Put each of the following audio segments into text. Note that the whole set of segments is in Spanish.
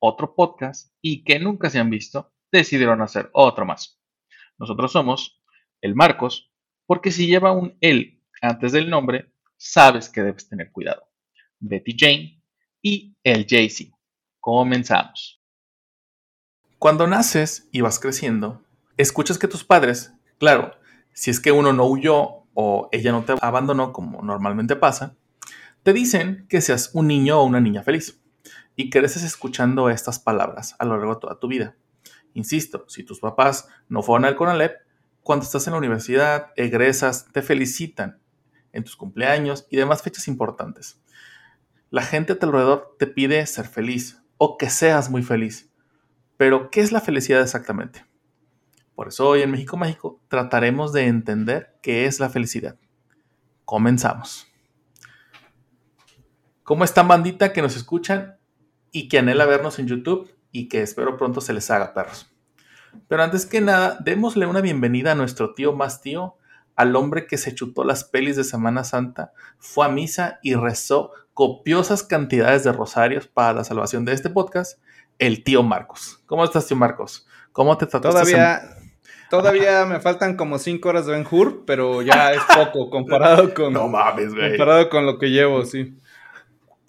otro podcast y que nunca se han visto, decidieron hacer otro más. Nosotros somos el Marcos, porque si lleva un él antes del nombre, sabes que debes tener cuidado. Betty Jane y el Jay-Z. Comenzamos. Cuando naces y vas creciendo, escuchas que tus padres, claro, si es que uno no huyó o ella no te abandonó como normalmente pasa, te dicen que seas un niño o una niña feliz y creces escuchando estas palabras a lo largo de toda tu vida. Insisto, si tus papás no fueron al CONALEP, cuando estás en la universidad, egresas, te felicitan en tus cumpleaños y demás fechas importantes. La gente a tu alrededor te pide ser feliz o que seas muy feliz. Pero, ¿qué es la felicidad exactamente? Por eso hoy en México Mágico trataremos de entender qué es la felicidad. Comenzamos. ¿Cómo están bandita que nos escuchan y que anhela vernos en YouTube y que espero pronto se les haga perros? Pero antes que nada, démosle una bienvenida a nuestro tío más tío, al hombre que se chutó las pelis de Semana Santa, fue a misa y rezó copiosas cantidades de rosarios para la salvación de este podcast, el tío Marcos. ¿Cómo estás, tío Marcos? ¿Cómo te trató Todavía, todavía me faltan como 5 horas de Ben Hur, pero ya es poco comparado con, No mames, güey. comparado con lo que llevo, sí.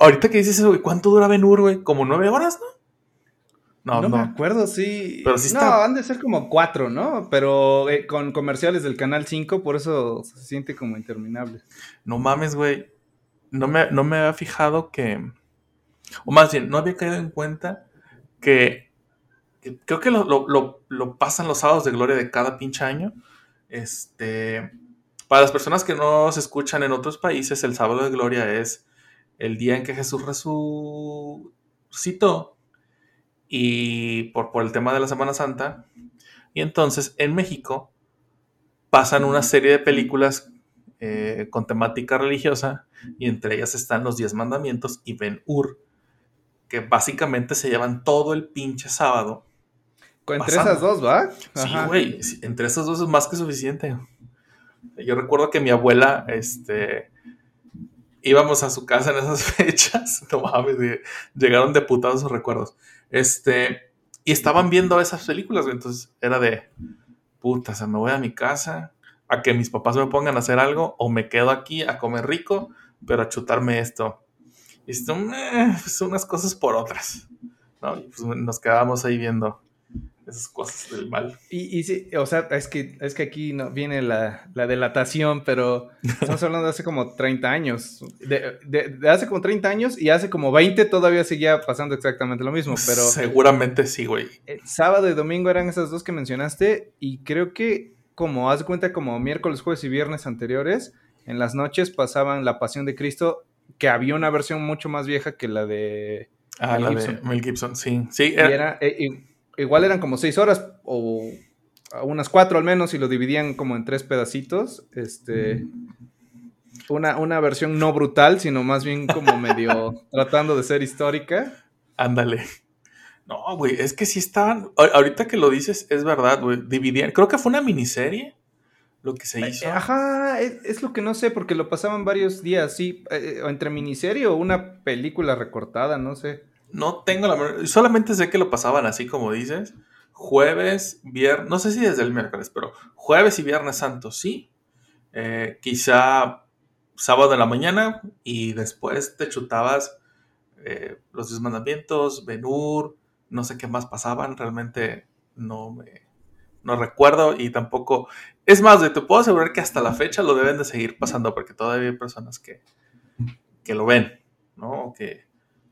Ahorita que dices eso, güey, ¿cuánto dura Ben Hur, güey? ¿Como nueve horas, no? No, No, no. me acuerdo, sí. Pero sí no, está- han de ser como 4, ¿no? Pero eh, con comerciales del Canal 5, por eso se siente como interminable. No mames, güey. No me, no me había fijado que. O más bien, no había caído en cuenta que. que creo que lo, lo- lo- lo pasan los sábados de gloria de cada pinche año. Este. Para las personas que no se escuchan en otros países, el sábado de gloria es el día en que Jesús resucitó. Y por, por el tema de la Semana Santa. Y entonces en México pasan una serie de películas eh, con temática religiosa y entre ellas están los Diez Mandamientos y Ben Hur, que básicamente se llevan todo el pinche sábado. Entre Pasando. esas dos, ¿va? Sí, güey, entre esas dos es más que suficiente. Yo recuerdo que mi abuela, este, íbamos a su casa en esas fechas, no mames, llegaron de putados esos recuerdos, este, y estaban viendo esas películas, entonces era de, puta, o sea, me voy a mi casa a que mis papás me pongan a hacer algo o me quedo aquí a comer rico, pero a chutarme esto. Y esto, pues unas cosas por otras, ¿no? Y pues nos quedábamos ahí viendo esas cosas del mal. Y, y sí, o sea, es que, es que aquí no viene la, la delatación, pero estamos hablando de hace como 30 años. De, de- de hace como 30 años y hace como 20 todavía seguía pasando exactamente lo mismo, pero Seguramente sí, güey. el sábado y domingo eran esas dos que mencionaste y creo que como haz de cuenta como miércoles, jueves y viernes anteriores, en las noches pasaban La Pasión de Cristo, que había una versión mucho más vieja que la de... Ah, Mel la Gibson. de Mel Gibson, sí. Sí, y era- era, eh, i- igual eran como seis horas o unas cuatro al menos y lo dividían como en tres pedacitos. Este, una, una versión no brutal, sino más bien como medio tratando de ser histórica. ándale. No, güey, es que sí estaban. Ahorita que lo dices, es verdad, güey. Dividían. Creo que fue una miniserie lo que se hizo. Eh, Ajá, es, es lo que no sé, porque lo pasaban varios días, sí, eh, o entre miniserie o una película recortada, no sé. No tengo la menor- Solamente sé que lo pasaban así como dices. Jueves, viernes. No sé si desde el miércoles, pero jueves y viernes santo, sí. Eh, quizá sábado en la mañana y después te chutabas eh, los diez mandamientos, Benur, no sé qué más pasaban, realmente no me no recuerdo y tampoco es más, te puedo asegurar que hasta la fecha lo deben de seguir pasando porque todavía hay personas que, que lo ven, ¿no? Que,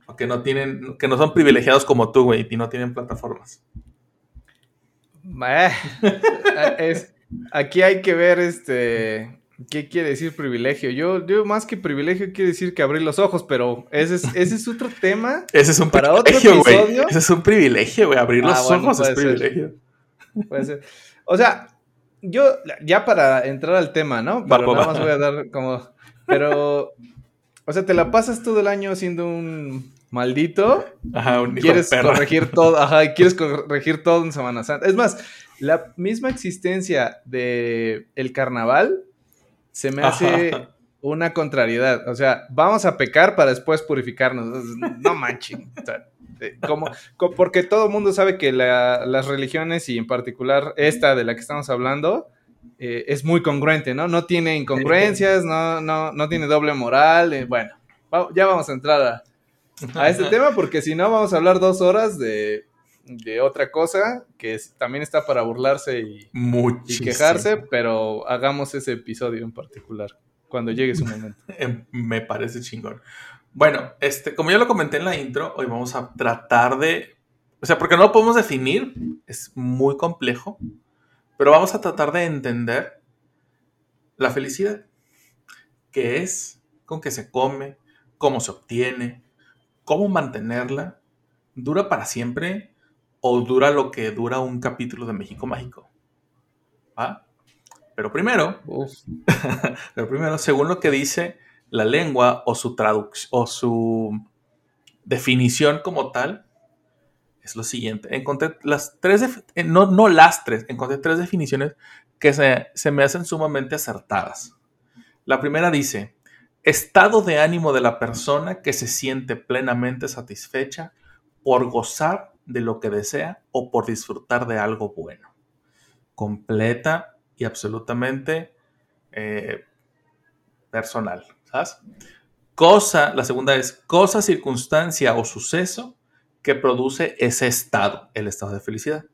o que no tienen, que no son privilegiados como tú, güey, y no tienen plataformas. Eh, es, aquí hay que ver este ¿Qué quiere decir privilegio? Yo, yo más que privilegio quiere decir que abrir los ojos, pero ese es, ese es otro tema. Ese es un para otro episodio. Ese es un privilegio, güey. Abrir Ah, los bueno, ojos es ser. privilegio. Puede ser. O sea, yo, ya para entrar al tema, ¿no? Pero va, nada va. más voy a dar como. Pero. O sea, te la pasas todo el año siendo un maldito. Ajá, un hijo Quieres de perra. corregir todo, ajá, quieres corregir todo en Semana Santa. Es más, la misma existencia de el carnaval se me hace Ajá. una contrariedad. O sea, vamos a pecar para después purificarnos. No manchen. O sea, eh, como, co- porque todo el mundo sabe que la- las religiones y en particular esta de la que estamos hablando eh, es muy congruente, ¿no? No tiene incongruencias, no, no, no tiene doble moral. eh, bueno, ya vamos a entrar a, a este tema porque si no vamos a hablar dos horas de, de otra cosa que es- también está para burlarse y, y quejarse, pero hagamos ese episodio en particular cuando llegue su momento. Eh, Me parece chingón. Bueno, este, como ya lo comenté en la intro, hoy vamos a tratar de. O sea, porque no lo podemos definir, es muy complejo, pero vamos a tratar de entender la felicidad. ¿Qué es? ¿Con qué se come? ¿Cómo se obtiene? ¿Cómo mantenerla? ¿Dura para siempre? ¿O dura lo que dura un capítulo de México Mágico? Pero primero, pero primero, según lo que dice la lengua o su traducción o su definición como tal, es lo siguiente. Encontré las tres, eh, no, no las tres, encontré tres definiciones que se, se me hacen sumamente acertadas. La primera dice, estado de ánimo de la persona que se siente plenamente satisfecha por gozar de lo que desea o por disfrutar de algo bueno. Completa y absolutamente eh, personal, ¿sabes? Cosa, la segunda es cosa, circunstancia o suceso que produce ese estado, el estado de felicidad.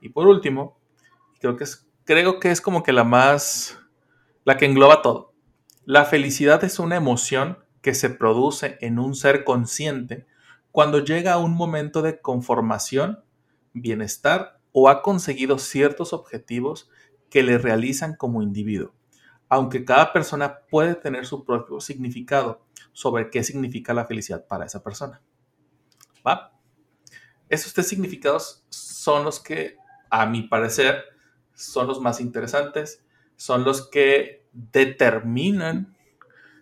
Y por último, creo que creo que es como que la más, la que engloba todo. La felicidad es una emoción que se produce en un ser consciente cuando llega a un momento de conformación, bienestar o ha conseguido ciertos objetivos que le realizan como individuo, aunque cada persona puede tener su propio significado sobre qué significa la felicidad para esa persona. Esos tres significados son los que, a mi parecer, son los más interesantes, son los que determinan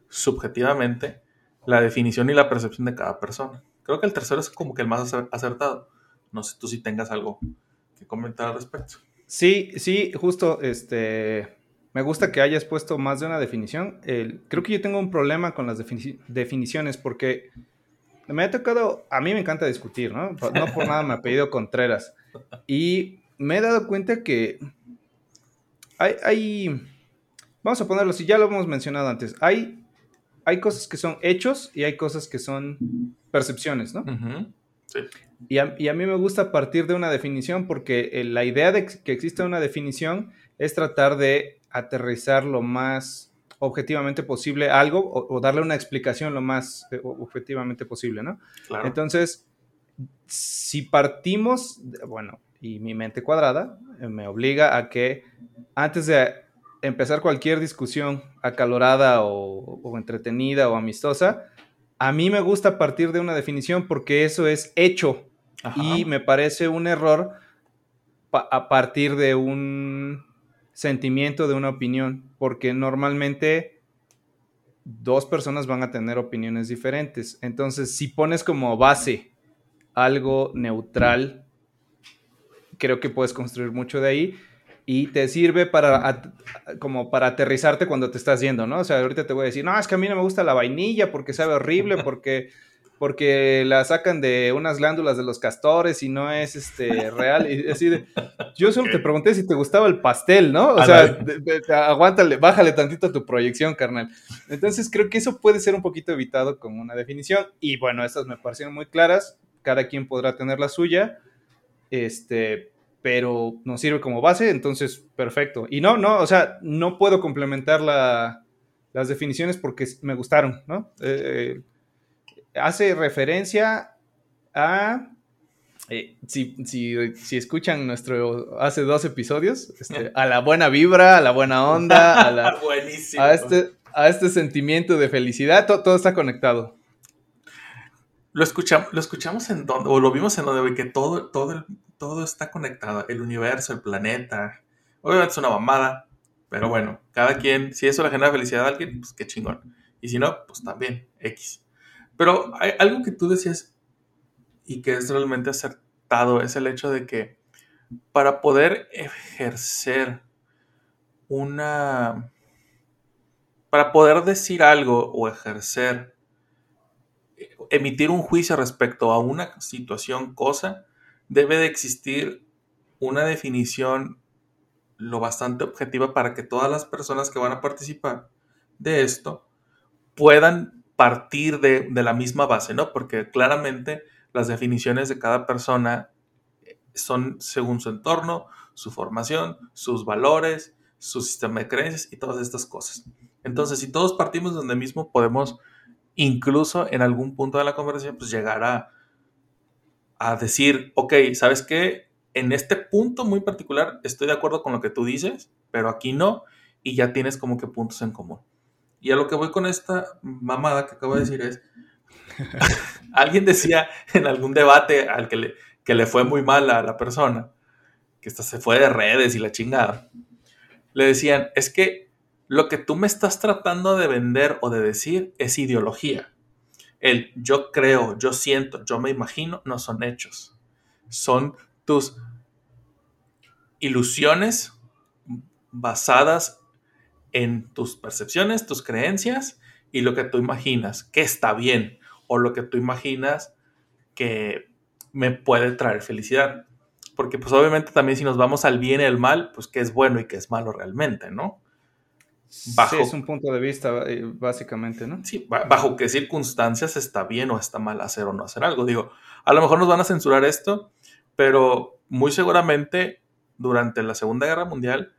subjetivamente la definición y la percepción de cada persona. Creo que el tercero es como que el más acer- acertado. No sé tú si tengas algo que comentar al respecto. Sí, sí, justo, este, me gusta que hayas puesto más de una definición. Creo que yo tengo un problema con las defini- definiciones porque me ha tocado, a mí me encanta discutir, ¿no? No por nada me apellido Contreras. Y me he dado cuenta que hay, hay- vamos a ponerlo así, ya lo hemos mencionado antes, hay, hay cosas que son hechos y hay cosas que son percepciones, ¿no? Sí. Y a, y a mí me gusta partir de una definición porque eh, la idea de que exista una definición es tratar de aterrizar lo más objetivamente posible algo o, o darle una explicación lo más eh, objetivamente posible, ¿no? Claro. Entonces, si partimos, de- bueno, y mi mente cuadrada eh, me obliga a que antes de empezar cualquier discusión acalorada o, o entretenida o amistosa, a mí me gusta partir de una definición porque eso es hecho Ajá. y me parece un error pa- a partir de un sentimiento, de una opinión, porque normalmente dos personas van a tener opiniones diferentes. Entonces, si pones como base algo neutral, creo que puedes construir mucho de ahí y te sirve para como para aterrizarte cuando te estás yendo, ¿no? O sea, ahorita te voy a decir, no, es que a mí no me gusta la vainilla porque sabe horrible, porque porque la sacan de unas glándulas de los castores y no es este real y así de yo solo te pregunté si te gustaba el pastel, ¿no? O sea, de- aguántale, bájale tantito tu proyección, carnal. Entonces creo que eso puede ser un poquito evitado con una definición y bueno, estas me parecieron muy claras, cada quien podrá tener la suya. Este, pero nos sirve como base, entonces perfecto. Y no, no, o sea, no puedo complementar la- las definiciones porque me gustaron, ¿no? Eh, hace referencia a eh, si, si, si, escuchan nuestro hace dos episodios, este, a la buena vibra, a la buena onda, a, la, a, este, a este sentimiento de felicidad, todo, está conectado. Lo escuchamos, lo escuchamos en donde, o lo vimos en donde, que todo, todo, todo está conectado, el universo, el planeta. Obviamente es una mamada, pero bueno, cada quien, si eso le genera felicidad a alguien, pues qué chingón. Y si no, pues también, X. Pero hay algo que tú decías y que es realmente acertado, es el hecho de que para poder ejercer una... Para poder decir algo o ejercer, emitir un juicio respecto a una situación, cosa, debe de existir una definición lo bastante objetiva para que todas las personas que van a participar de esto puedan partir de, la misma base, ¿no? Porque claramente las definiciones de cada persona son según su entorno, su formación, sus valores, su sistema de creencias y todas estas cosas. Entonces, si todos partimos de donde mismo, podemos incluso en algún punto de la conversación, pues llegar a, a decir, ok, ¿sabes qué? En este punto muy particular estoy de acuerdo con lo que tú dices, pero aquí no, y ya tienes como que puntos en común. Y a lo que voy con esta mamada que acabo de decir es, alguien decía en algún debate al que le, que le fue muy mal a la persona, que esta se fue de redes y la chingada, le decían, es que lo que tú me estás tratando de vender o de decir es ideología. El yo creo, yo siento, yo me imagino, no son hechos. Son tus ilusiones basadas en tus percepciones, tus creencias y lo que tú imaginas que está bien o lo que tú imaginas que me puede traer felicidad. Porque pues obviamente también si nos vamos al bien y al mal, pues qué es bueno y qué es malo realmente, ¿no? Bajo, sí, es un punto de vista eh, básicamente, ¿no? Sí, bajo qué circunstancias está bien o está mal hacer o no hacer algo. Digo, a lo mejor nos van a censurar esto, pero muy seguramente durante la Segunda Guerra Mundial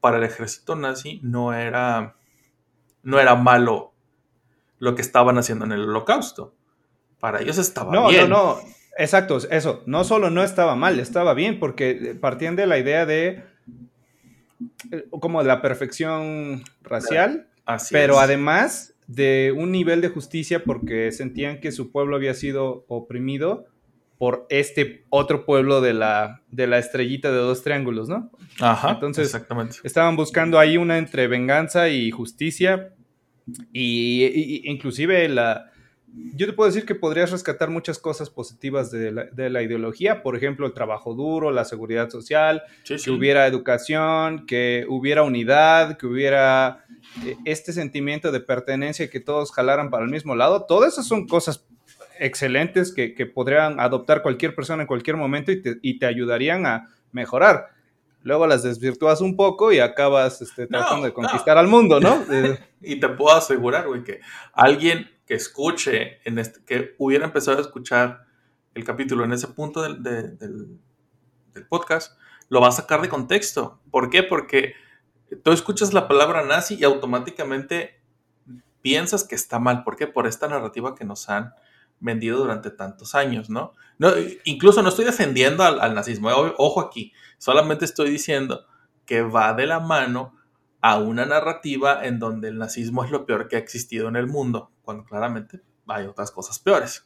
para el ejército nazi no era, no era malo lo que estaban haciendo en el holocausto. Para ellos estaba bien. No, no, no. Exacto, eso. No solo no estaba mal, estaba bien, porque partían de la idea de eh, como la perfección racial, pero además de un nivel de justicia porque sentían que su pueblo había sido oprimido por este otro pueblo de la, de la estrellita de dos triángulos, ¿no? Ajá. Entonces, exactamente. estaban buscando ahí una entre venganza y justicia y, inclusive la... Yo te puedo decir que podrías rescatar muchas cosas positivas de la, ideología, por ejemplo, el trabajo duro, la seguridad social, que hubiera educación, que hubiera unidad, que hubiera eh, este sentimiento de pertenencia, que todos jalaran para el mismo lado. Todas esas son cosas excelentes que, podrían adoptar cualquier persona en cualquier momento y te, ayudarían a mejorar. Luego las desvirtúas un poco y acabas este, tratando de conquistar al mundo, ¿no? y te puedo asegurar, güey, que alguien que escuche, en este, que hubiera empezado a escuchar el capítulo en ese punto del, del podcast, lo va a sacar de contexto. ¿Por qué? Porque tú escuchas la palabra nazi y automáticamente piensas que está mal. ¿Por qué? Por esta narrativa que nos han vendido durante tantos años, ¿no? no incluso no estoy defendiendo al, nazismo, eh, ojo aquí, solamente estoy diciendo que va de la mano a una narrativa en donde el nazismo es lo peor que ha existido en el mundo, cuando claramente hay otras cosas peores.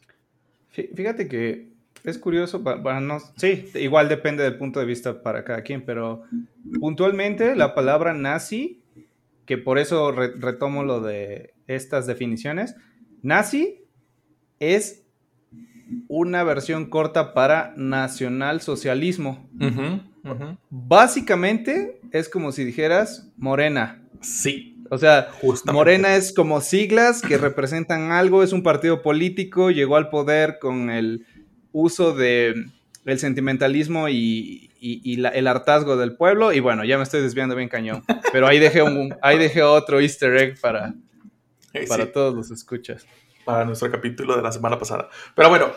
Fíjate que es curioso, bueno, sí, igual depende del punto de vista para cada quien, pero puntualmente la palabra nazi, que por eso retomo lo de estas definiciones, nazi es una versión corta para nacionalsocialismo. Básicamente es como si dijeras morena. Sí. O sea, Morena es como siglas que representan algo, es un partido político, llegó al poder con el uso de el sentimentalismo y, el hartazgo del pueblo. Y bueno, ya me estoy desviando bien cañón. Pero ahí dejé, un, ahí dejé otro easter egg para, para todos los escuchas para nuestro capítulo de la semana pasada. Pero bueno,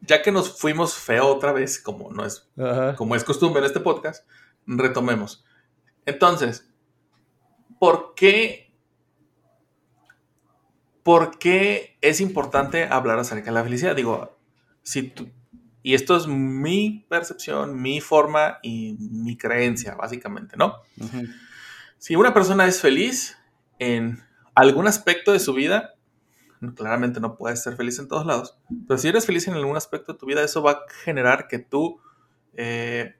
ya que nos fuimos feo otra vez, como no es, como es costumbre en este podcast, retomemos. Entonces, ¿por qué, ¿por qué es importante hablar acerca de la felicidad? Digo, si tú, Y esto es mi percepción, mi forma y mi creencia, básicamente, ¿no? Si una persona es feliz en algún aspecto de su vida, claramente no puedes ser feliz en todos lados, pero si eres feliz en algún aspecto de tu vida, eso va a generar que tú eh,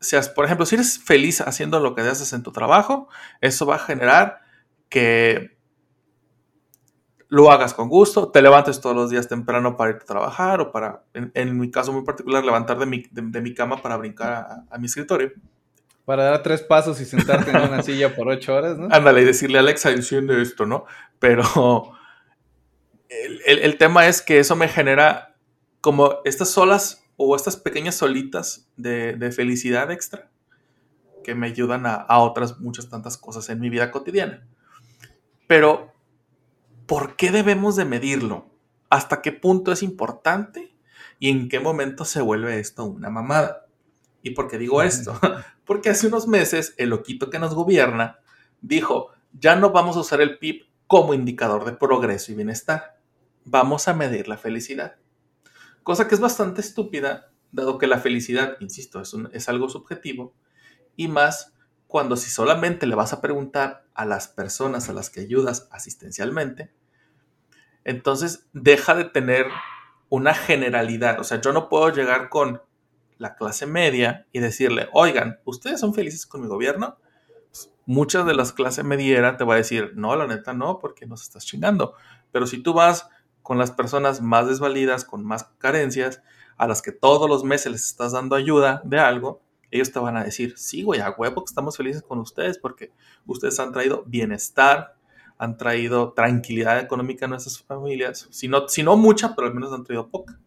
seas, por ejemplo, si eres feliz haciendo lo que haces en tu trabajo, eso va a generar que lo hagas con gusto, te levantes todos los días temprano para ir a trabajar o para, en, mi caso muy particular, levantar de mi, de, mi cama para brincar a, mi escritorio. Para dar tres pasos y sentarte en una silla por ocho horas, ¿no? Ándale, y decirle a Alexa, enciende esto, ¿no? Pero el, tema es que eso me genera como estas solas o estas pequeñas solitas de, felicidad extra que me ayudan a, a otras muchas tantas cosas en mi vida cotidiana. Pero ¿por qué debemos de medirlo? ¿Hasta qué punto es importante? ¿Y en qué momento se vuelve esto una mamada? ¿Y por qué digo esto? Porque hace unos meses el loquito que nos gobierna dijo, ya no vamos a usar el PIB como indicador de progreso y bienestar. Vamos a medir la felicidad. Cosa que es bastante estúpida, dado que la felicidad, insisto, es, es algo subjetivo, y más cuando si solamente le vas a preguntar a las personas a las que ayudas asistencialmente, entonces deja de tener una generalidad. O sea, yo no puedo llegar con la clase media y decirle, oigan, ¿ustedes son felices con mi gobierno? Pues, muchas de las clases mediera te va a decir, no, la neta no, porque nos estás chingando. Pero si tú vas con las personas más desvalidas, con más carencias, a las que todos los meses les estás dando ayuda de algo, ellos te van a decir, sí, güey, a huevo que estamos felices con ustedes porque ustedes han traído bienestar, han traído tranquilidad económica a nuestras familias. Si no, si no mucha, pero al menos han traído poca.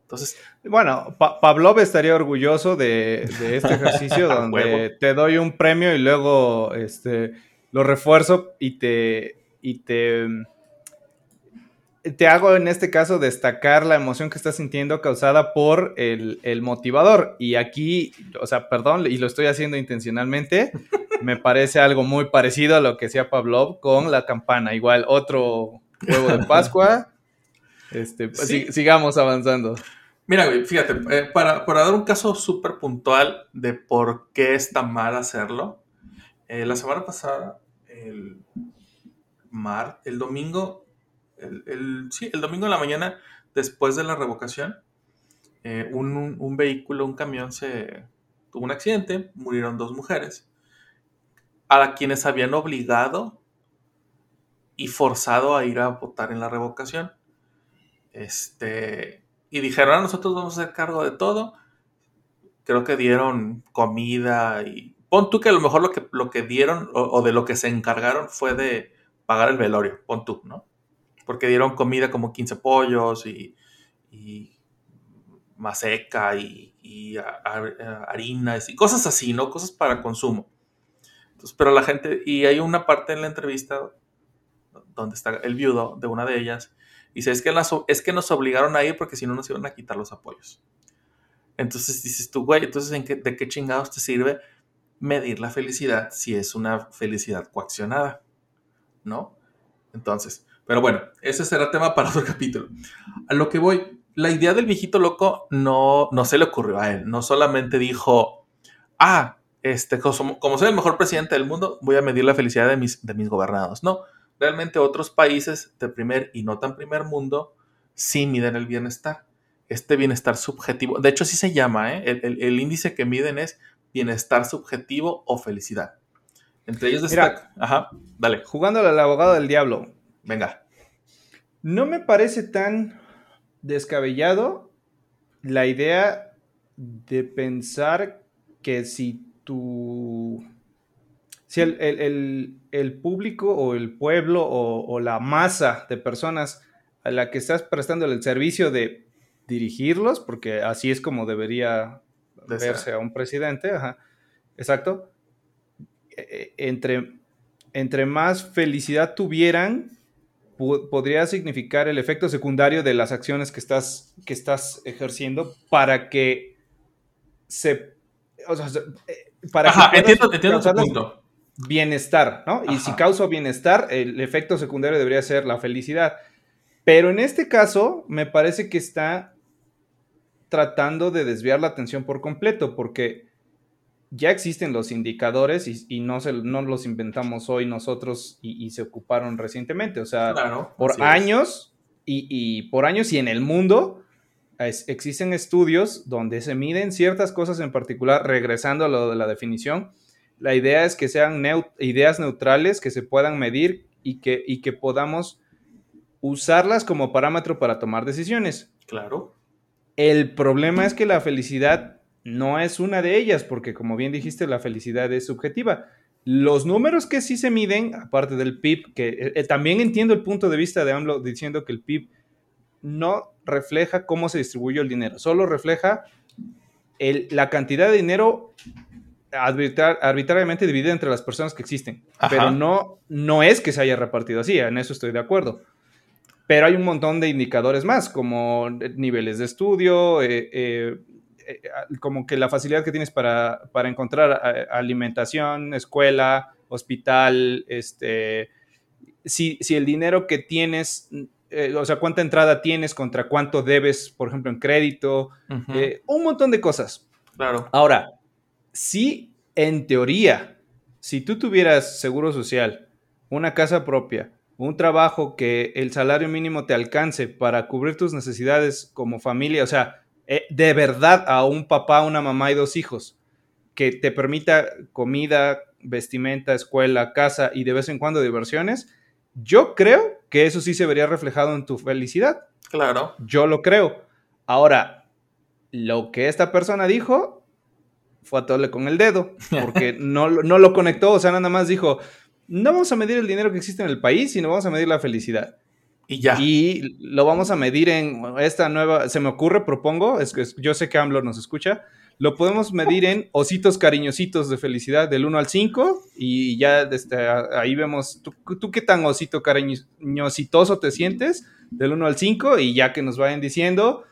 Entonces. Bueno, Pavlov estaría orgulloso de, este ejercicio donde te doy un premio y luego este, lo refuerzo y te, y te te hago en este caso destacar la emoción que estás sintiendo causada por el, motivador. Y aquí, o sea, perdón, y lo estoy haciendo intencionalmente, me parece algo muy parecido a lo que hacía Pavlov con la campana. Igual, otro huevo de Pascua. Este, pues, sigamos avanzando. Mira, fíjate, eh, para, dar un caso súper puntual de por qué está mal hacerlo, eh, la semana pasada, el, mar, el domingo, el, sí, el domingo en la mañana, después de la revocación, eh, un, vehículo, un camión, se tuvo un accidente, murieron dos mujeres, a quienes habían obligado y forzado a ir a votar en la revocación. Este, y dijeron, ah, nosotros vamos a hacer cargo de todo. Creo que dieron comida y... Pon tú que a lo mejor lo que, lo que dieron o, o de lo que se encargaron fue de pagar el velorio, pon tú, ¿no? Porque dieron comida como 15 pollos y, y maseca y, y harinas y cosas así, ¿no? Cosas para consumo. Entonces, pero la gente, y hay una parte en la entrevista donde está el viudo de una de ellas, y dice, es que, es que nos obligaron a ir porque si no nos iban a quitar los apoyos. Entonces dices tú, güey, entonces ¿en qué, ¿de qué chingados te sirve medir la felicidad si es una felicidad coaccionada? ¿No? Entonces, pero bueno, ese será tema para otro capítulo. A lo que voy, la idea del viejito loco no, no se le ocurrió a él. No solamente dijo, ah, este, como, soy el mejor presidente del mundo, voy a medir la felicidad de mis, de mis gobernados. No, realmente otros países de primer y no tan primer mundo sí miden el bienestar. Este bienestar subjetivo, de hecho sí se llama, ¿eh? el, índice que miden es bienestar subjetivo o felicidad. Entre ellos destaca, ajá, dale. Jugando al abogado del diablo, Venga. No me parece tan descabellado la idea de pensar que si tu. Si el, público o el pueblo o, la masa de personas a la que estás prestando el servicio de dirigirlos, porque así es como debería verse a un presidente, ajá, exacto, e, e, entre, entre más felicidad tuvieran, podría significar el efecto secundario de las acciones que estás, que estás ejerciendo para que se... O sea, eh, para que entiendo, entiendo tu punto. Bienestar, ¿no? Y si causa bienestar, el efecto secundario debería ser la felicidad. Pero en este caso, me parece que está tratando de desviar la atención por completo, porque ya existen los indicadores y, no, se, no los inventamos hoy nosotros y, se ocuparon recientemente. O sea, por años y, por años y en el mundo existen estudios donde se miden ciertas cosas en particular, regresando a lo de la definición. La idea es que sean ideas neutrales que se puedan medir y que, y que podamos usarlas como parámetro para tomar decisiones. Claro. El problema es que la felicidad no es una de ellas, porque como bien dijiste, la felicidad es subjetiva. Los números que sí se miden, aparte del PIB, que eh, eh, también entiendo el punto de vista de AMLO diciendo que el PIB no refleja cómo se distribuyó el dinero, solo refleja la cantidad de dinero arbitrariamente dividida entre las personas que existen. Pero no, no es que se haya repartido así, en eso estoy de acuerdo. Pero hay un montón de indicadores más, como niveles de estudio, eh, eh, como que la facilidad que tienes para, encontrar eh, alimentación, escuela, hospital, este, si, el dinero que tienes, eh, o sea, cuánta entrada tienes contra cuánto debes, por ejemplo, en crédito, un montón de cosas. Claro. Ahora, si en teoría, si tú tuvieras seguro social, una casa propia, un trabajo que el salario mínimo te alcance para cubrir tus necesidades como familia, o sea, eh, de verdad a un papá, una mamá y dos hijos, que te permita comida, vestimenta, escuela, casa y de vez en cuando diversiones, yo creo que eso sí se vería reflejado en tu felicidad. Claro. Yo lo creo. Ahora, lo que esta persona dijo fue a todarle con el dedo, porque no, no lo conectó, o sea, nada más dijo, no vamos a medir el dinero que existe en el país, sino vamos a medir la felicidad. Y ya. Y lo vamos a medir en esta nueva, se me ocurre, propongo, es que yo sé que AMLO nos escucha, lo podemos medir en ositos cariñositos de felicidad del 1 al 5 y ya desde ahí vemos, ¿tú, qué tan osito cariñositoso te sientes del 1 al 5 y ya que nos vayan diciendo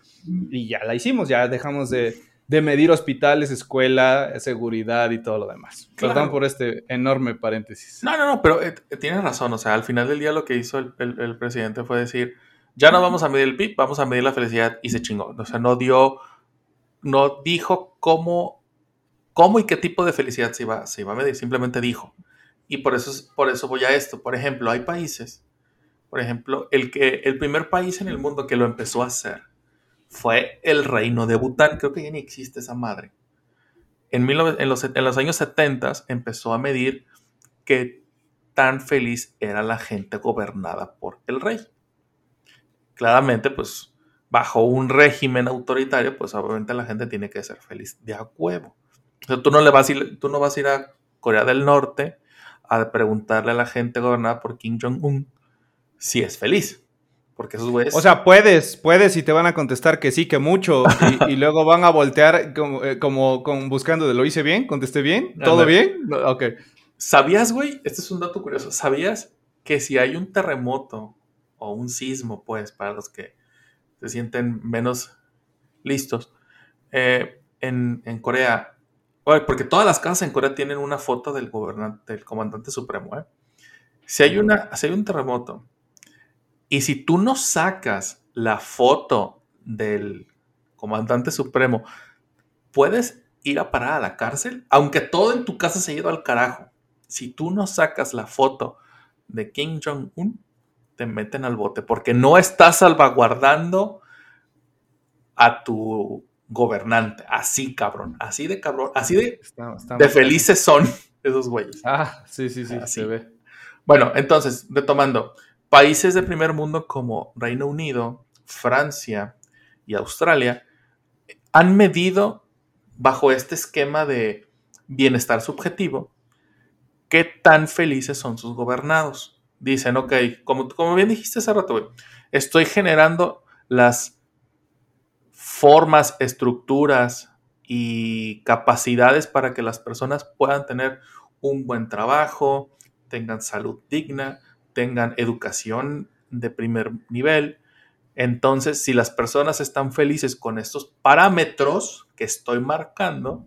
y ya la hicimos, ya dejamos de, de medir hospitales, escuela, seguridad y todo lo demás. Perdón por este enorme paréntesis. No, no, no, pero eh, tienes razón. O sea, al final del día lo que hizo el, presidente fue decir, ya no vamos a medir el PIB, vamos a medir la felicidad y se chingó. O sea, no dio, no dijo cómo, cómo y qué tipo de felicidad se iba, se iba a medir, simplemente dijo. Y por eso, por eso voy a esto. Por ejemplo, hay países, por ejemplo, el, que, el primer país en el mundo que lo empezó a hacer fue el reino de Bután. Creo que ya ni existe esa madre. En, los, años 70 empezó a medir qué tan feliz era la gente gobernada por el rey. Claramente, pues bajo un régimen autoritario, pues obviamente la gente tiene que ser feliz de a huevo. tú, no le vas a tú no vas a ir a Corea del Norte a preguntarle a la gente gobernada por Kim Jong-un si es feliz. Porque esos güeyes. O sea, puedes, puedes y te van a contestar que sí, que mucho. Y, luego van a voltear como, eh, como, buscando de lo hice bien, contesté bien, todo bien. ok. ¿Sabías, güey? Este es un dato curioso. ¿Sabías que si hay un terremoto o un sismo, pues, para los que se sienten menos listos, eh, en, Corea, porque todas las casas en Corea tienen una foto del gobernante, del comandante supremo, ¿eh? Si hay, una, si hay un terremoto y si tú no sacas la foto del comandante supremo, puedes ir a parar a la cárcel, aunque todo en tu casa se ha ido al carajo. Si tú no sacas la foto de Kim Jong-un, te meten al bote porque no estás salvaguardando a tu gobernante. Así, cabrón. Así de cabrón. Así de, de felices son esos güeyes. Ah, sí, sí, sí. Se ve. Bueno, entonces, retomando. Países de primer mundo como Reino Unido, Francia y Australia han medido bajo este esquema de bienestar subjetivo qué tan felices son sus gobernados. Dicen, ok, como, como bien dijiste hace rato, estoy generando las formas, estructuras y capacidades para que las personas puedan tener un buen trabajo, tengan salud digna, tengan educación de primer nivel. Entonces, si las personas están felices con estos parámetros que estoy marcando,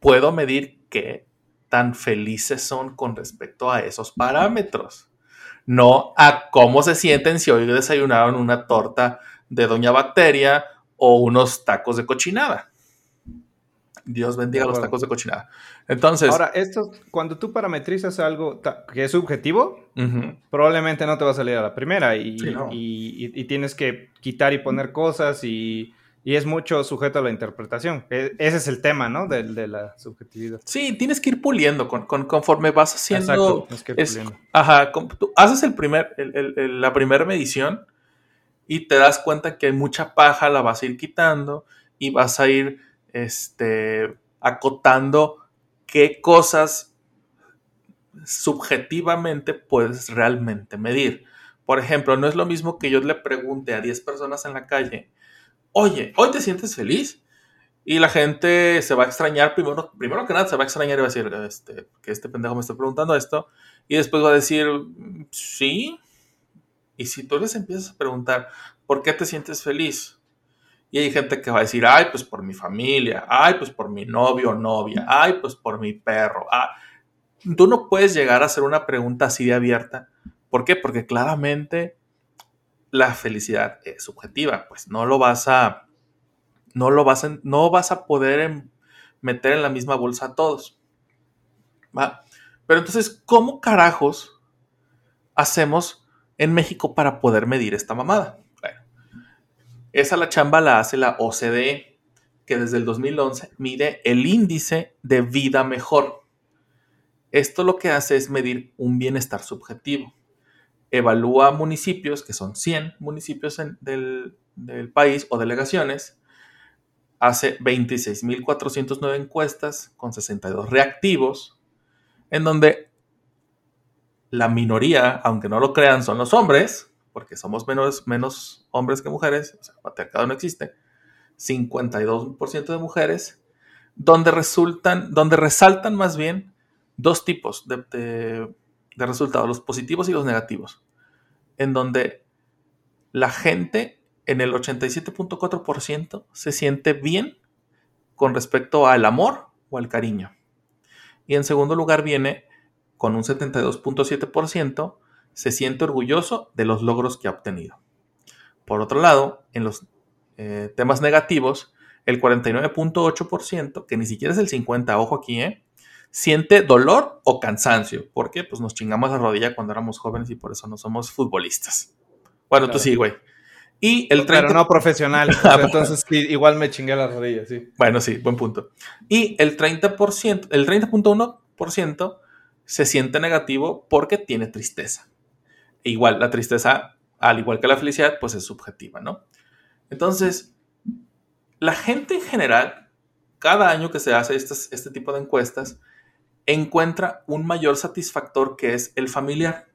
puedo medir qué tan felices son con respecto a esos parámetros. No a cómo se sienten si hoy desayunaron una torta de Doña Bacteria o unos tacos de cochinada. Dios bendiga los tacos de cochinada. Entonces, Ahora, esto, cuando tú parametrizas algo que es subjetivo, probablemente no te va a salir a la primera y, Sí, no. y- y- y tienes que quitar y poner cosas y, es mucho sujeto a la interpretación. E- ese es el tema, ¿no? De, de la subjetividad. sí, tienes que ir puliendo con, con- conforme vas haciendo. Exacto, tienes que ir es- puliendo. ajá, tú haces el primer, el- el- el- la primera medición y te das cuenta que hay mucha paja, la vas a ir quitando y vas a ir este, acotando qué cosas subjetivamente puedes realmente medir. Por ejemplo, no es lo mismo que yo le pregunte a 10 personas en la calle, oye, ¿hoy te sientes feliz? Y la gente se va a extrañar, primero, primero que nada se va a extrañar y va a decir, este, que este pendejo me está preguntando esto. Y después va a decir, "Mm, sí. Y si tú les empiezas a preguntar, ¿por qué te sientes feliz? Y hay gente que va a decir, ay, pues por mi familia, ay, pues por mi novio o novia, ay, pues por mi perro. Ah, tú no puedes llegar a hacer una pregunta así de abierta. ¿Por qué? Porque claramente la felicidad es subjetiva, pues no lo vas a, no lo vas a, no vas a poder meter en la misma bolsa a todos. ¿va? Pero entonces, ¿cómo carajos hacemos en México para poder medir esta mamada? Esa la chamba la hace la OCDE, que desde el 2011 mide el índice de vida mejor. Esto lo que hace es medir un bienestar subjetivo. Evalúa municipios, que son 100 municipios del, del país o delegaciones, hace 26.409 encuestas con 62 reactivos, en donde la minoría, aunque no lo crean, son los hombres, porque somos menos, menos hombres que mujeres, o sea, el patriarcado no existe, 52% de mujeres, donde resultan, donde resaltan más bien dos tipos de, resultados, los positivos y los negativos, en donde la gente en el 87.4% se siente bien con respecto al amor o al cariño. Y en segundo lugar viene con un 72.7%, se siente orgulloso de los logros que ha obtenido. Por otro lado, en los eh, temas negativos, el 49.8%, que ni siquiera es el 50%, ojo aquí, ¿eh? siente dolor o cansancio. ¿Por qué? Pues nos chingamos la rodilla cuando éramos jóvenes y por eso no somos futbolistas. Bueno, tú sí, güey. Y el 30%... Pero no profesional. entonces sí, igual me chingué las rodillas, sí. Bueno, sí, buen punto. Y el 30%, el 30.1% se siente negativo porque tiene tristeza. Igual, la tristeza, al igual que la felicidad, pues es subjetiva, ¿no? Entonces, la gente en general, cada año que se hace estas- este tipo de encuestas, encuentra un mayor satisfactor que es el familiar.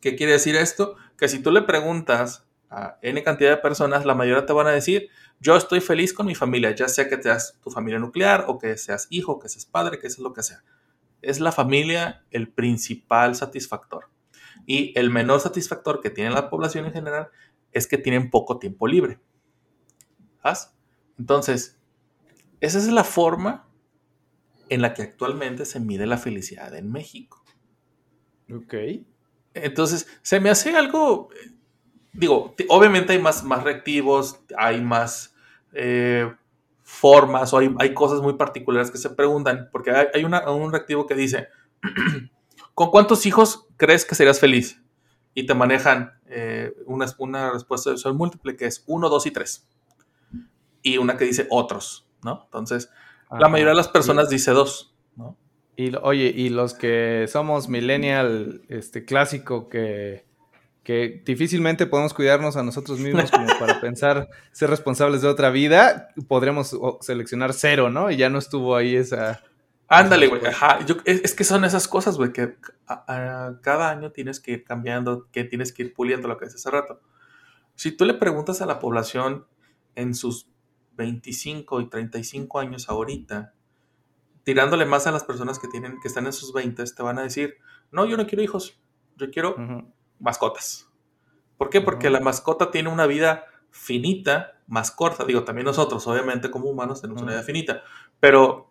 ¿Qué quiere decir esto? Que si tú le preguntas a N cantidad de personas, la mayoría te van a decir, yo estoy feliz con mi familia, ya sea que seas tu familia nuclear o que seas hijo, que seas padre, que sea lo que sea. Es la familia el principal satisfactor. Y el menor satisfactor que tiene la población en general es que tienen poco tiempo libre. ¿Sabes? Entonces, esa es la forma en la que actualmente se mide la felicidad en México. Ok. Entonces, se me hace algo, digo, obviamente hay más, más reactivos, hay más eh, formas o hay, hay cosas muy particulares que se preguntan, porque hay, hay una- un reactivo que dice, ¿con cuántos hijos crees que serías feliz? Y te manejan eh, una, una respuesta de sol múltiple que es 1, 2 y 3. Y una que dice otros, ¿no? Entonces, la mayoría de las personas dice 2, ¿no? Y, oye, y los que somos millennial este, clásico que, que difícilmente podemos cuidarnos a nosotros mismos como para pensar ser responsables de otra vida, podremos seleccionar cero, ¿no? Y ya no estuvo ahí esa... Ándale, güey. respuesta. Ajá. Yo- es, es que son esas cosas, güey, que a- a- cada año tienes que ir cambiando, que tienes que ir puliendo lo que decía hace rato. Si tú le preguntas a la población en sus 25 y 35 años ahorita, tirándole más a las personas que tienen, que están en sus 20, te van a decir, no, yo no quiero hijos, yo quiero Ujú. mascotas. ¿Por qué? Porque Ujú. la mascota tiene una vida finita, más corta. Digo, también nosotros, obviamente, como humanos, tenemos una Ujú. vida finita, pero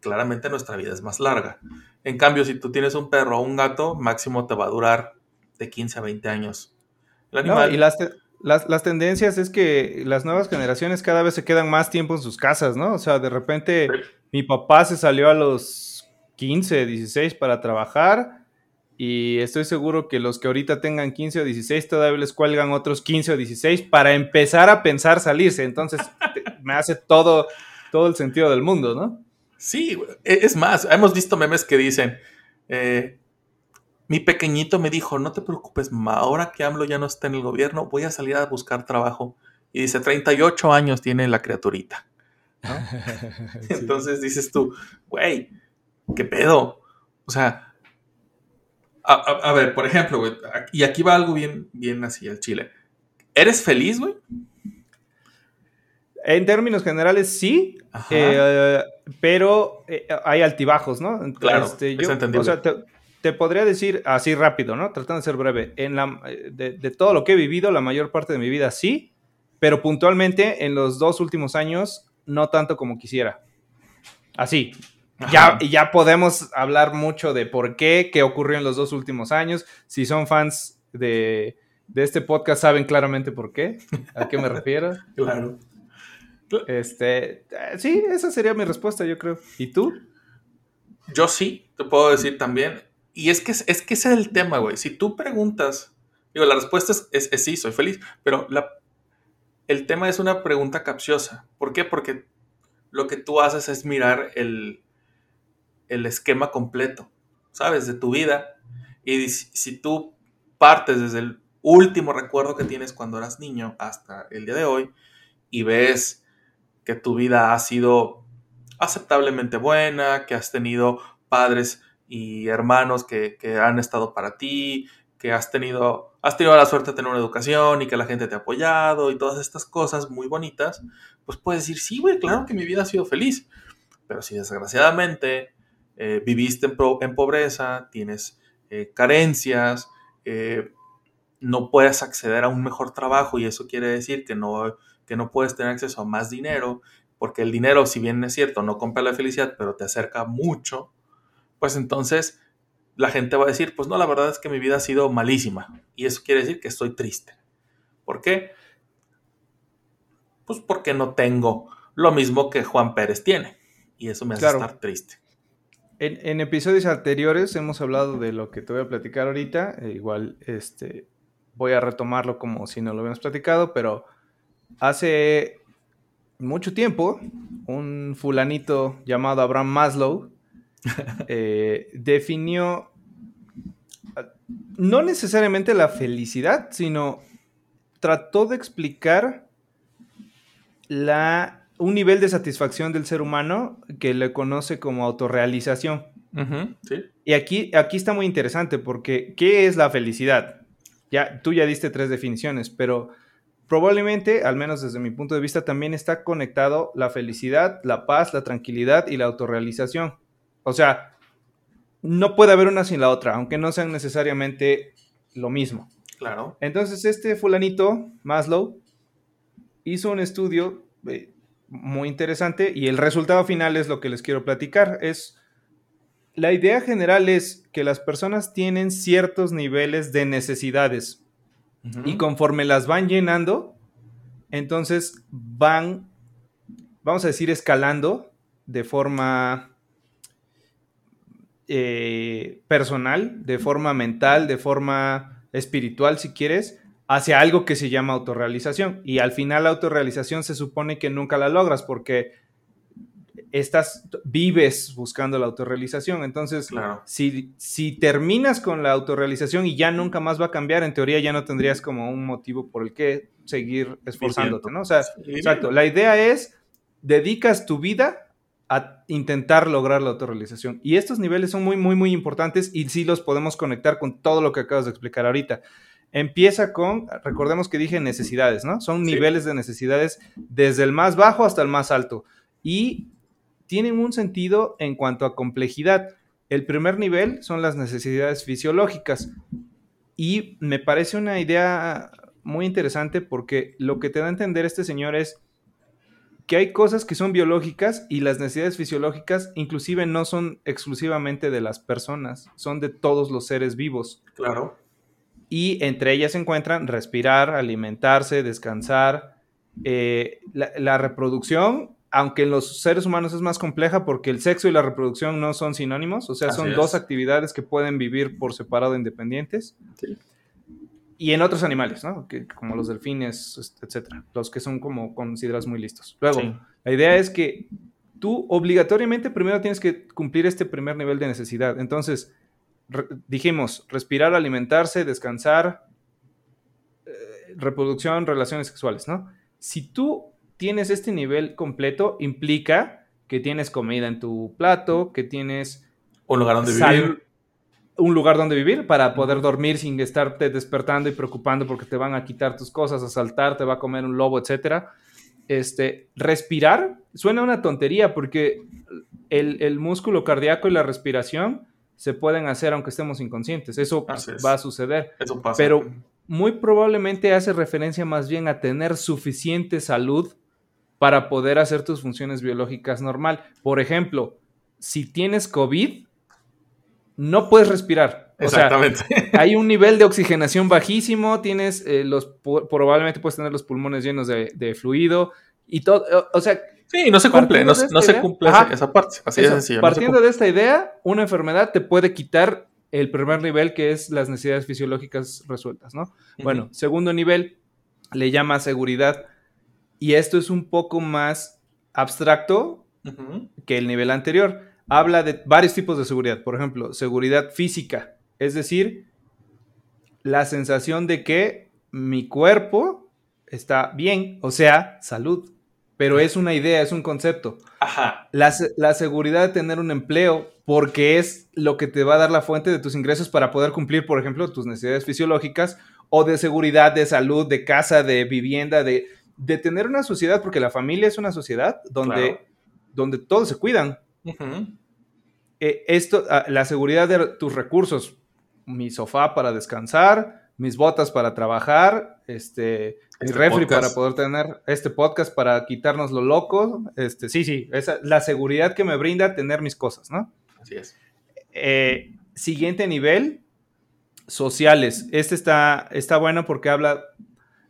claramente nuestra vida es más larga. En cambio, si tú tienes un perro o un gato, máximo te va a durar de 15 a 20 años. El No, animal, y las, te- las, las, tendencias es que las nuevas generaciones cada vez se quedan más tiempo en sus casas, ¿no? O sea, de repente mi papá se salió a los 15, 16 para trabajar y estoy seguro que los que ahorita tengan 15 o 16 todavía les cuelgan otros 15 o 16 para empezar a pensar salirse. Entonces me hace todo, todo el sentido del mundo, ¿no? Sí, e, es más, hemos visto memes que dicen, eh, mi pequeñito me dijo, no te preocupes, ahora que AMLO ya no está en el gobierno, voy a salir a buscar trabajo. Y dice, 38 años tiene la criaturita. Entonces dices tú, güey, ¿qué pedo? O sea, a, ver, por ejemplo, y aquí va algo bien, bien así al chile. ¿Eres feliz, güey? En términos generales, sí, eh, pero eh, hay altibajos, ¿no? Claro, este, yo, o sea, te, podría decir así rápido, ¿no? Tratando de ser breve. En la, de, de, todo lo que he vivido, la mayor parte de mi vida sí, pero puntualmente en los dos últimos años, no tanto como quisiera. Así, ya, ya podemos hablar mucho de por qué, qué ocurrió en los dos últimos años. Si son fans de, este podcast, saben claramente por qué, a qué me refiero. claro. Este, eh, sí, esa sería mi respuesta, yo creo. ¿Y tú? Yo sí, te puedo decir también. Y es que, es que ese es el tema, güey. Si tú preguntas, digo, la respuesta es, es, sí, soy feliz, pero la, el tema es una pregunta capciosa. ¿Por qué? Porque lo que tú haces es mirar el, el esquema completo, ¿sabes? De tu vida. Y si, tú partes desde el último recuerdo que tienes cuando eras niño hasta el día de hoy y ves que tu vida ha sido aceptablemente buena, que has tenido padres y hermanos que, han estado para ti, que has tenido, has tenido la suerte de tener una educación y que la gente te ha apoyado y todas estas cosas muy bonitas, pues puedes decir, sí, güey, claro que mi vida ha sido feliz. Pero si desgraciadamente eh, viviste en, pobreza, tienes eh, carencias, eh, no puedes acceder a un mejor trabajo y eso quiere decir que no, que no puedes tener acceso a más dinero, porque el dinero, si bien es cierto, no compra la felicidad, pero te acerca mucho, pues entonces la gente va a decir, pues no, la verdad es que mi vida ha sido malísima y eso quiere decir que estoy triste. ¿Por qué? Pues porque no tengo lo mismo que Juan Pérez tiene y eso me hace estar triste. En, episodios anteriores hemos hablado de lo que te voy a platicar ahorita. E igual este, voy a retomarlo como si no lo hubiéramos platicado, pero hace mucho tiempo un fulanito llamado Abraham Maslow eh, definió no necesariamente la felicidad, sino trató de explicar la un nivel de satisfacción del ser humano que le conoce como autorrealización. Y aquí, aquí está muy interesante porque ¿qué es la felicidad? Ya, tú ya diste tres definiciones, pero probablemente, al menos desde mi punto de vista, también está conectado la felicidad, la paz, la tranquilidad y la autorrealización. O sea, no puede haber una sin la otra, aunque no sean necesariamente lo mismo. Claro. Entonces, este fulanito, Maslow, hizo un estudio eh, muy interesante y el resultado final es lo que les quiero platicar. Es la idea general es que las personas tienen ciertos niveles de necesidades y conforme las van llenando, entonces van, vamos a decir, escalando de forma eh, personal, de forma mental, de forma espiritual, si quieres, hacia algo que se llama autorrealización. Y al final la autorrealización se supone que nunca la logras porque estás, vives buscando la autorrealización. Entonces, si, si terminas con la autorrealización y ya nunca más va a cambiar, en teoría ya no tendrías como un motivo por el que seguir esforzándote, ¿no? O sea, exacto. La idea es, dedicas tu vida a intentar lograr la autorrealización. Y estos niveles son muy, muy, muy importantes y sí los podemos conectar con todo lo que acabas de explicar ahorita. Empieza con, recordemos que dije necesidades, ¿no? Son niveles de necesidades desde el más bajo hasta el más alto. Y tienen un sentido en cuanto a complejidad. El primer nivel son las necesidades fisiológicas. Y me parece una idea muy interesante porque lo que te da a entender este señor es que hay cosas que son biológicas y las necesidades fisiológicas inclusive no son exclusivamente de las personas, son de todos los seres vivos. Claro. y entre ellas se encuentran respirar, alimentarse, descansar. Eh, la, la reproducción, aunque en los seres humanos es más compleja porque el sexo y la reproducción no son sinónimos, o sea, Así son es. dos actividades que pueden vivir por separado independientes. Sí. Y en otros animales, ¿no? Que, como los delfines, est- etcétera. Los que son como considerados muy listos. Luego, Sí. la idea es que tú obligatoriamente primero tienes que cumplir este primer nivel de necesidad. Entonces, re- dijimos, respirar, alimentarse, descansar, eh, reproducción, relaciones sexuales, ¿no? Si tú tienes este nivel completo, implica que tienes comida en tu plato, que tienes Un lugar donde vivir. un lugar donde vivir para poder dormir sin estarte despertando y preocupando porque te van a quitar tus cosas, asaltar, te va a comer un lobo, etcétera. Este, respirar suena una tontería porque el, el músculo cardíaco y la respiración se pueden hacer aunque estemos inconscientes. Eso es. va a suceder. Eso pasa. Pero muy probablemente hace referencia más bien a tener suficiente salud para poder hacer tus funciones biológicas normal. Por ejemplo, si tienes COVID, no puedes respirar. O sea, Exactamente. hay un nivel de oxigenación bajísimo, tienes eh, los, probablemente puedes tener los pulmones llenos de, de fluido y todo. O, o sea, sí, no se cumple. No, se idea- cumple Ajá. esa, parte. Así eso, de sencillo. partiendo de esta idea, una enfermedad te puede quitar el primer nivel que es las necesidades fisiológicas resueltas, ¿no? Bueno, segundo nivel le llama seguridad y esto es un poco más abstracto que el nivel anterior. Habla de varios tipos de seguridad. Por ejemplo, seguridad física, es decir, la sensación de que mi cuerpo está bien, o sea, salud. Pero es una idea, es un concepto. Ajá. La, la seguridad de tener un empleo, porque es lo que te va a dar la fuente de tus ingresos para poder cumplir, por ejemplo, tus necesidades fisiológicas, o de seguridad, de salud, de casa, de vivienda, de, de tener una sociedad, porque la familia es una sociedad donde, Claro. donde todos se cuidan. Eh, esto, ah, la seguridad de tus recursos, mi sofá para descansar, mis botas para trabajar, este, mi Este refri podcast. para poder tener este podcast para quitarnos lo loco, este, sí, sí, esa, la seguridad que me brinda tener mis cosas, ¿no? Así es. Eh, siguiente nivel, sociales. Este está, está bueno porque habla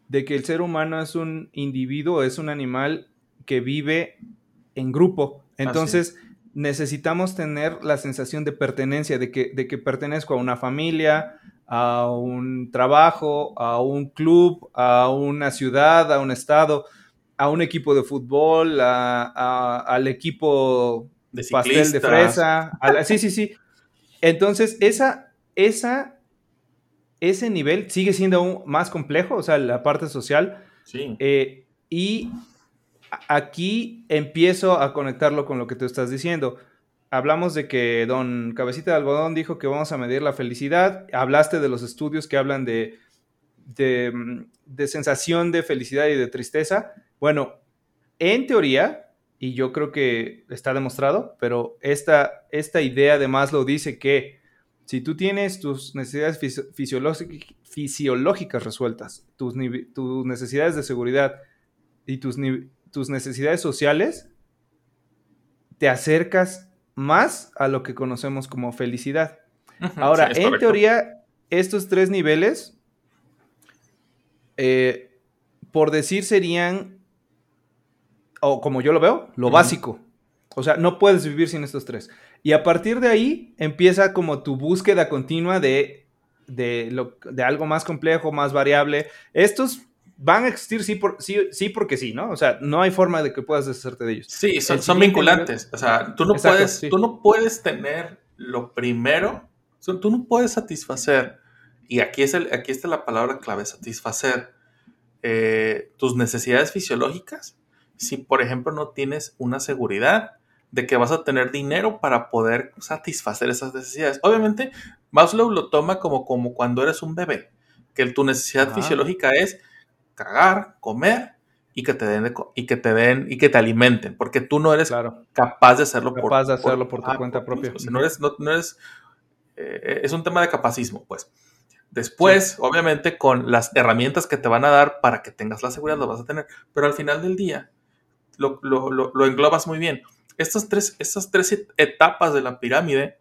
de que el ser humano es un individuo, es un animal que vive en grupo. Entonces, necesitamos tener la sensación de pertenencia, de que, de que pertenezco a una familia, a un trabajo, a un club, a una ciudad, a un estado, a un equipo de fútbol, a- a- al equipo De pastel de fresa. a la- sí, sí, sí. Entonces, esa, esa, ese nivel sigue siendo aún más complejo, o sea, la parte social. Sí. eh, y aquí empiezo a conectarlo con lo que tú estás diciendo. Hablamos de que don Cabecita de Algodón dijo que vamos a medir la felicidad. Hablaste de los estudios que hablan de, de, mm, de sensación de felicidad y de tristeza. Bueno, en teoría, y yo creo que está demostrado, pero esta, esta idea de Maslow dice que si tú tienes tus necesidades fisi- fisiológic- fisiológicas resueltas, tus, necesidades de seguridad y tus, necesidades sociales, te acercas más a lo que conocemos como felicidad. Ahora, sí, en correcto. teoría, estos tres niveles, eh, por decir, serían, o como yo lo veo, lo básico. O sea, no puedes vivir sin estos tres. Y a partir de ahí empieza como tu búsqueda continua de, de, lo- de algo más complejo, más variable. Estos van a existir sí, por, sí, sí porque sí, ¿no? O sea, no hay forma de que puedas deshacerte de ellos. Sí, son, vinculantes. O sea, tú no, Exacto, puedes, sí. tú no puedes tener lo primero, o sea, tú no puedes satisfacer, y aquí, es el, aquí está la palabra clave, satisfacer eh, tus necesidades fisiológicas si, por ejemplo, no tienes una seguridad de que vas a tener dinero para poder satisfacer esas necesidades. Obviamente, Maslow lo toma como, como cuando eres un bebé, que tu necesidad Ajá. fisiológica es cagar, comer y que te den de y que te den y que te alimenten, porque tú no eres Claro. capaz de hacerlo por Capaz de hacerlo por tu ah, cuenta propia. O sea, no eres, no, no eres, eh, es un tema de capacismo, pues. Después, obviamente, con las herramientas que te van a dar para que tengas la seguridad, lo vas a tener. Pero al final del día, lo, lo- lo- lo englobas muy bien. Estas tres, estas tres et- etapas de la pirámide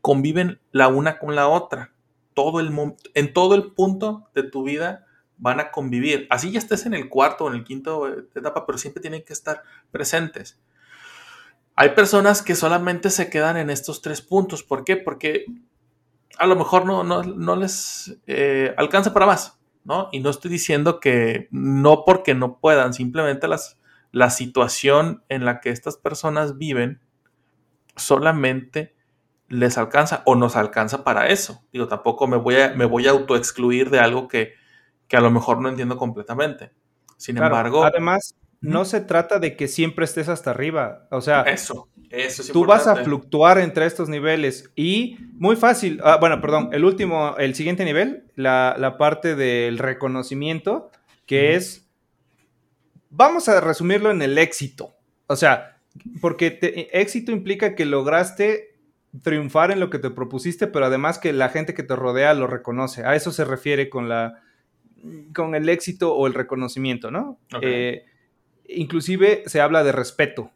conviven la una con la otra. todo el en todo el punto de tu vida van a convivir. Así ya estés en el cuarto o en el quinto etapa, pero siempre tienen que estar presentes. Hay personas que solamente se quedan en estos tres puntos. ¿Por qué? Porque a lo mejor no, no, les eh, alcanza para más, ¿no? Y no estoy diciendo que no porque no puedan, simplemente las, la situación en la que estas personas viven solamente les alcanza o nos alcanza para eso. Digo, tampoco me voy a, me voy a autoexcluir de algo que, que a lo mejor no entiendo completamente. Sin embargo. Además, no se trata de que siempre estés hasta arriba. O sea, eso, eso tú vas a fluctuar entre estos niveles y muy fácil. Ah, bueno, perdón, el último, el siguiente nivel, la, parte del reconocimiento, que es. Vamos a resumirlo en el éxito. O sea, porque éxito implica que lograste triunfar en lo que te propusiste, pero además que la gente que te rodea lo reconoce. A eso se refiere con la con el éxito o el reconocimiento, ¿no? Eh, inclusive se habla de respeto.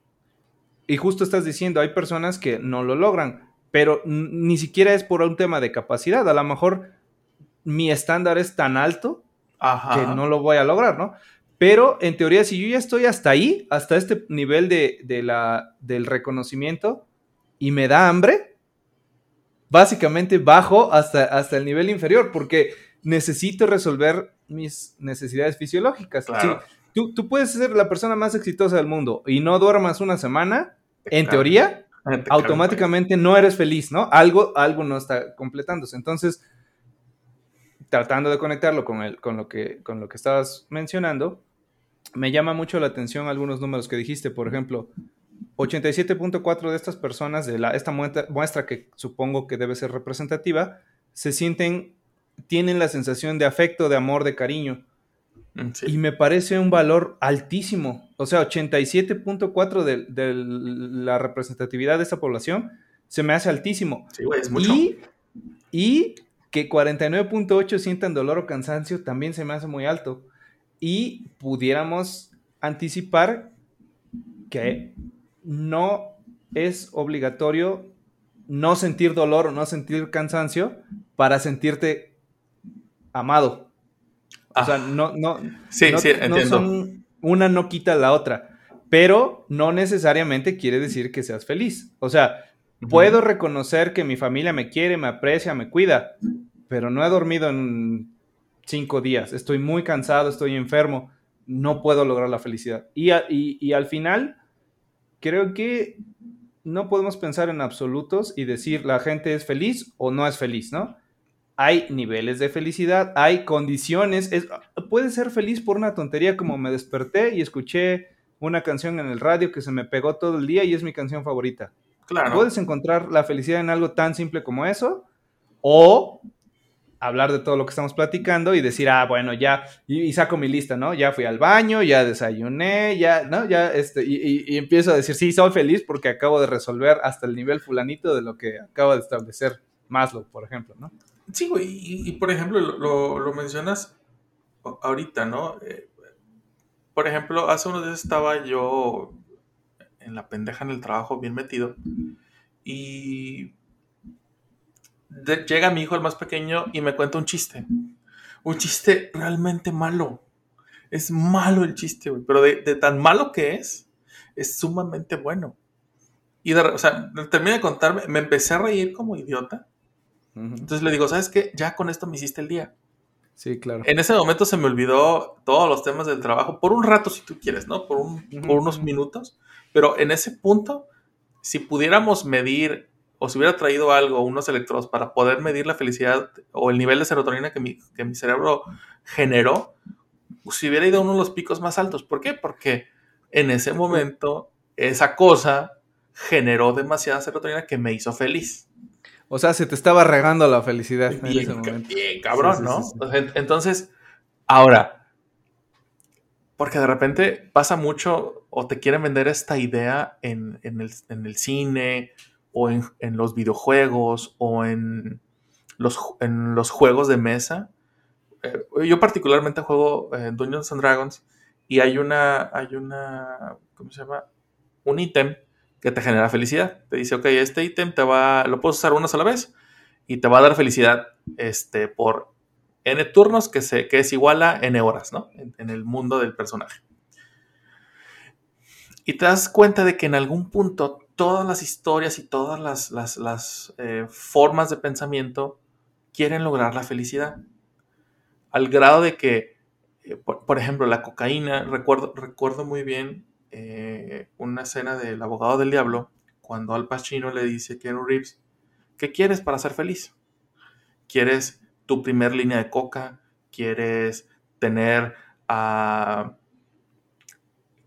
Y justo estás diciendo, hay personas que no lo logran, pero ni siquiera es por un tema de capacidad. A lo mejor mi estándar es tan alto que no lo voy a lograr, ¿no? Pero en teoría, si yo ya estoy hasta ahí, hasta este nivel de, la, del reconocimiento, y me da hambre, básicamente bajo hasta, hasta el nivel inferior, porque necesito resolver mis necesidades fisiológicas. tú, tú, puedes ser la persona más exitosa del mundo y no duermas una semana, en teoría, automáticamente no eres feliz, ¿no? Algo, algo no está completándose. Entonces, tratando de conectarlo con, el, con, lo que, con lo que estabas mencionando, me llama mucho la atención algunos números que dijiste. Por ejemplo, 87.4 de estas personas, de la, esta muestra, muestra que supongo que debe ser representativa, se sienten tienen la sensación de afecto, de amor, de cariño. Mm, y me parece un valor altísimo. O sea, 87.4 de, la representatividad de esta población se me hace altísimo. Sí, güey, es mucho. Y, y que 49.8 sientan dolor o cansancio también se me hace muy alto. Y pudiéramos anticipar que no es obligatorio no sentir dolor o no sentir cansancio para sentirte amado. O sea, no, no, sí, sí, entiendo. una no quita la otra, pero no necesariamente quiere decir que seas feliz. O sea, puedo reconocer que mi familia me quiere, me aprecia, me cuida, pero no he dormido en cinco días, estoy muy cansado, estoy enfermo, no puedo lograr la felicidad. Y, y al final, creo que no podemos pensar en absolutos y decir la gente es feliz o no es feliz, ¿no? hay niveles de felicidad, hay condiciones. Es, puede ser feliz por una tontería como me desperté y escuché una canción en el radio que se me pegó todo el día y es mi canción favorita. Claro. Puedes encontrar la felicidad en algo tan simple como eso o hablar de todo lo que estamos platicando y decir, ah, bueno, ya, y, saco mi lista, ¿no? Ya fui al baño, ya desayuné, ya, ¿no? Ya, este, y, empiezo a decir, sí, soy feliz porque acabo de resolver hasta el nivel fulanito de lo que acaba de establecer Maslow, por ejemplo, ¿no? Sí, güey, y, por ejemplo, lo, mencionas ahorita, ¿no? Eh, por ejemplo, hace unos días estaba yo en la pendeja en el trabajo, bien metido, y llega mi hijo, el más pequeño, y me cuenta un chiste. Un chiste realmente malo. Es malo el chiste, güey, pero de, tan malo que es, es sumamente bueno. Y de, o sea, terminé de contarme, me empecé a reír como idiota entonces le digo, ¿sabes qué? Ya con esto me hiciste el día. Sí, claro. En ese momento se me olvidó todos los temas del trabajo, por un rato si tú quieres, ¿no? Por, unos minutos. Pero en ese punto, si pudiéramos medir o si hubiera traído algo, unos electrodos para poder medir la felicidad o el nivel de serotonina que mi, que mi cerebro generó, si hubiera ido a uno de los picos más altos. ¿Por qué? Porque en ese momento esa cosa generó demasiada serotonina que me hizo feliz. O sea, se te estaba regando la felicidad bien, en ese momento. Bien, cabrón, ¿no? Entonces, ahora, porque de repente pasa mucho o te quieren vender esta idea en, el, cine o en, los videojuegos o en los, en los juegos de mesa. Eh, yo particularmente juego eh, Dungeons and Dragons y hay una, hay una, ¿cómo se llama? Un ítem que te genera felicidad. Te dice, ok, este ítem te va, lo puedes usar una sola vez y te va a dar felicidad este, por n turnos que, se, que es igual a n horas, ¿no? En, el mundo del personaje. Y te das cuenta de que en algún punto todas las historias y todas las, eh, formas de pensamiento quieren lograr la felicidad. Al grado de que, eh, por, ejemplo, la cocaína, recuerdo, recuerdo muy bien eh, una escena del abogado del diablo, cuando Al Pacino le dice a Keanu Reeves, ¿Qué quieres para ser feliz? ¿Quieres tu primer línea de coca? ¿Quieres tener a...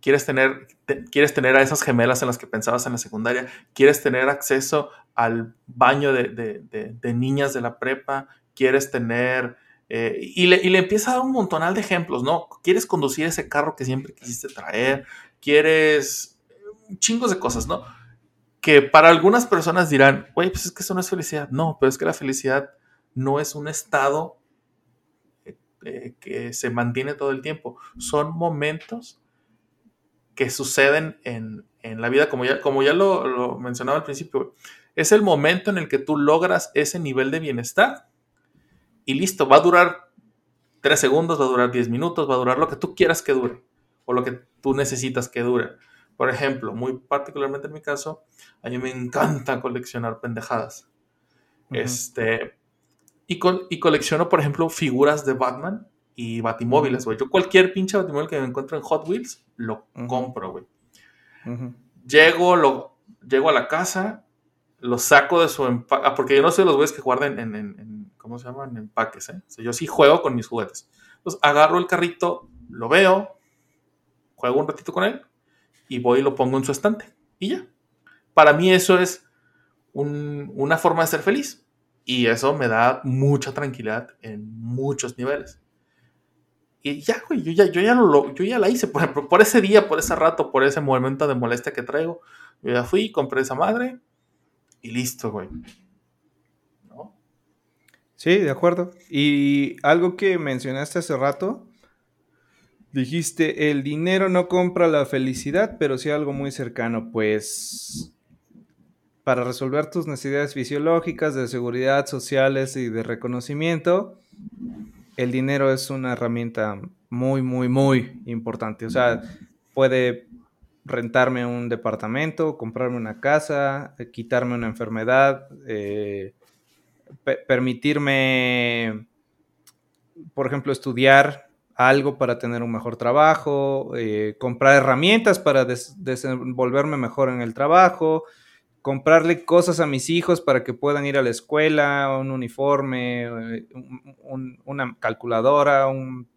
¿Quieres tener, ¿Quieres tener a esas gemelas en las que pensabas en la secundaria? ¿Quieres tener acceso al baño de, niñas de la prepa? ¿Quieres tener... Eh, y, le, y, le, empieza a dar un montonal de ejemplos, ¿no? ¿Quieres conducir ese carro que siempre quisiste traer? ¿Quieres... chingos de cosas, ¿no? que para algunas personas dirán, güey, pues es que eso no es felicidad. No, pero es que la felicidad no es un estado eh, eh, que se mantiene todo el tiempo. Son momentos que suceden en, la vida, como ya, como ya lo, mencionaba al principio. Es el momento en el que tú logras ese nivel de bienestar y listo, va a durar tres segundos, va a durar diez minutos, va a durar lo que tú quieras que dure o lo que tú necesitas que dure. Por ejemplo, muy particularmente en mi caso, a mí me encanta coleccionar pendejadas. Este. Y, y, colecciono, por ejemplo, figuras de Batman y batimóviles, güey. Yo cualquier pinche batimóvil que me encuentro en Hot Wheels, lo compro, güey. Llego, lo, llego a la casa, lo saco de su empaque. Ah, porque yo no soy los güeyes que guardan en, en, ¿cómo se llaman? En empaques, ¿eh? yo sí juego con mis juguetes. Entonces agarro el carrito, lo veo, juego un ratito con él, y voy y lo pongo en su estante. Y ya. Para mí eso es una forma de ser feliz. Y eso me da mucha tranquilidad en muchos niveles. Y ya, güey, yo ya, yo ya, lo, yo ya la hice. Por por ese día, por ese rato, por ese momento de molestia que traigo, yo ya fui, compré esa madre y listo, güey. Sí, de acuerdo. Y algo que mencionaste hace rato, Dijiste, el dinero no compra la felicidad, pero sí algo muy cercano, pues para resolver tus necesidades fisiológicas, de seguridad, sociales y de reconocimiento, el dinero es una herramienta muy, muy, muy importante. O sea, puede rentarme un departamento, comprarme una casa, eh, quitarme una enfermedad, eh, permitirme, por ejemplo, estudiar algo para tener un mejor trabajo, eh, comprar herramientas para desenvolverme mejor en el trabajo, comprarle cosas a mis hijos para que puedan ir a la escuela, un uniforme, eh, una calculadora, un,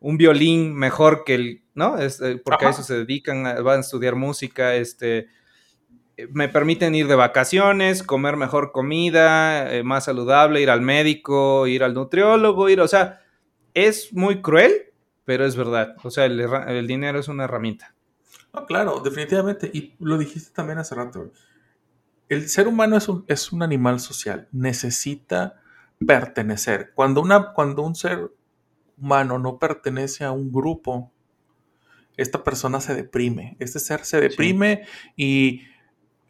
violín mejor que el, ¿no? Es, eh, porque a eso se dedican, van a estudiar música, este, me permiten ir de vacaciones, comer mejor comida, más saludable, ir al médico, ir al nutriólogo, ir, o sea, es muy cruel, pero es verdad. O sea, el, dinero es una herramienta. No, claro, definitivamente. Y lo dijiste también hace rato. El ser humano es un, es un animal social. Necesita pertenecer. Cuando, una, cuando un ser humano no pertenece a un grupo, esta persona se deprime. Este ser se deprime y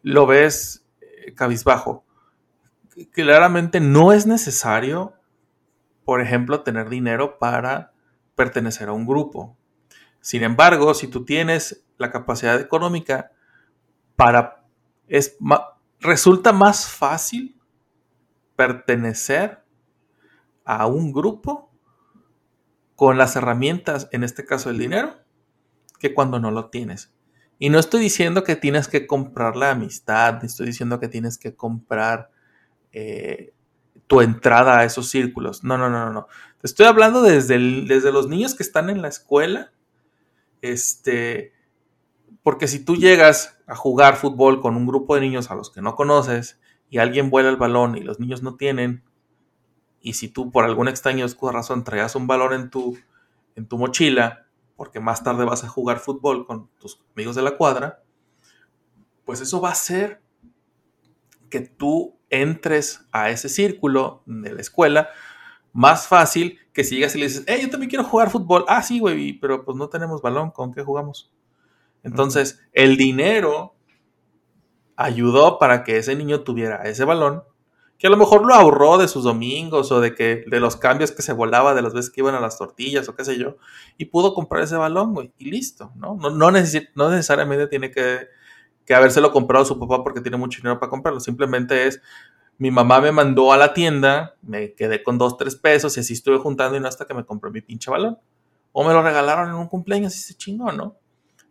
lo ves eh, cabizbajo. Claramente no es necesario por ejemplo, tener dinero para pertenecer a un grupo. Sin embargo, si tú tienes la capacidad económica para... Es, resulta más fácil pertenecer a un grupo con las herramientas, en este caso el dinero, que cuando no lo tienes. Y no estoy diciendo que tienes que comprar la amistad, estoy diciendo que tienes que comprar eh, tu entrada a esos círculos. No, no, no, no. Te estoy hablando desde, desde los niños que están en la escuela. Este, porque si tú llegas a jugar fútbol con un grupo de niños a los que no conoces y alguien vuela el balón y los niños no tienen, y si tú por alguna extraña razón traías un balón en tu, en tu mochila, porque más tarde vas a jugar fútbol con tus amigos de la cuadra, pues eso va a hacer que tú entres a ese círculo de la escuela más fácil que si llegas y le dices, hey, yo también quiero jugar fútbol. Ah, sí, güey, pero pues no tenemos balón, ¿con qué jugamos? Entonces, el dinero ayudó para que ese niño tuviera ese balón que a lo mejor lo ahorró de sus domingos o de que de los cambios que se volaba de las veces que iban a las tortillas o qué sé yo, y pudo comprar ese balón, güey, y listo, ¿no? No, no, necesariamente tiene que, que habérselo comprado su papá porque tiene mucho dinero para comprarlo, simplemente es, mi mamá me mandó a la tienda, me quedé con dos, tres pesos y así estuve juntando y no hasta que me compré mi pinche balón. O me lo regalaron en un cumpleaños y se chingó, ¿no?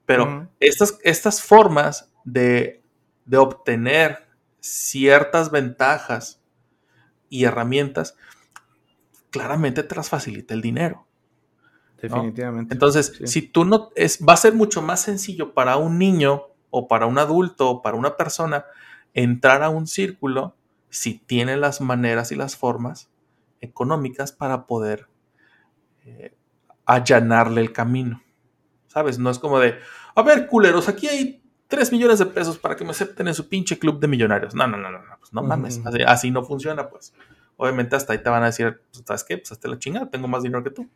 Pero estas, estas formas de, de obtener ciertas ventajas y herramientas, claramente te las facilita el dinero. Definitivamente. Entonces, si tú no, es, va a ser mucho más sencillo para un niño o para un adulto o para una persona entrar a un círculo si tiene las maneras y las formas económicas para poder eh, allanarle el camino. ¿Sabes? No es como de, a ver, culeros, aquí hay 3 millones de pesos para que me acepten en su pinche club de millonarios. No, no, no, no, no, pues no mames, así, no funciona, pues. Obviamente hasta ahí te van a decir, pues, ¿sabes qué? Pues hasta la chingada, tengo más dinero que tú.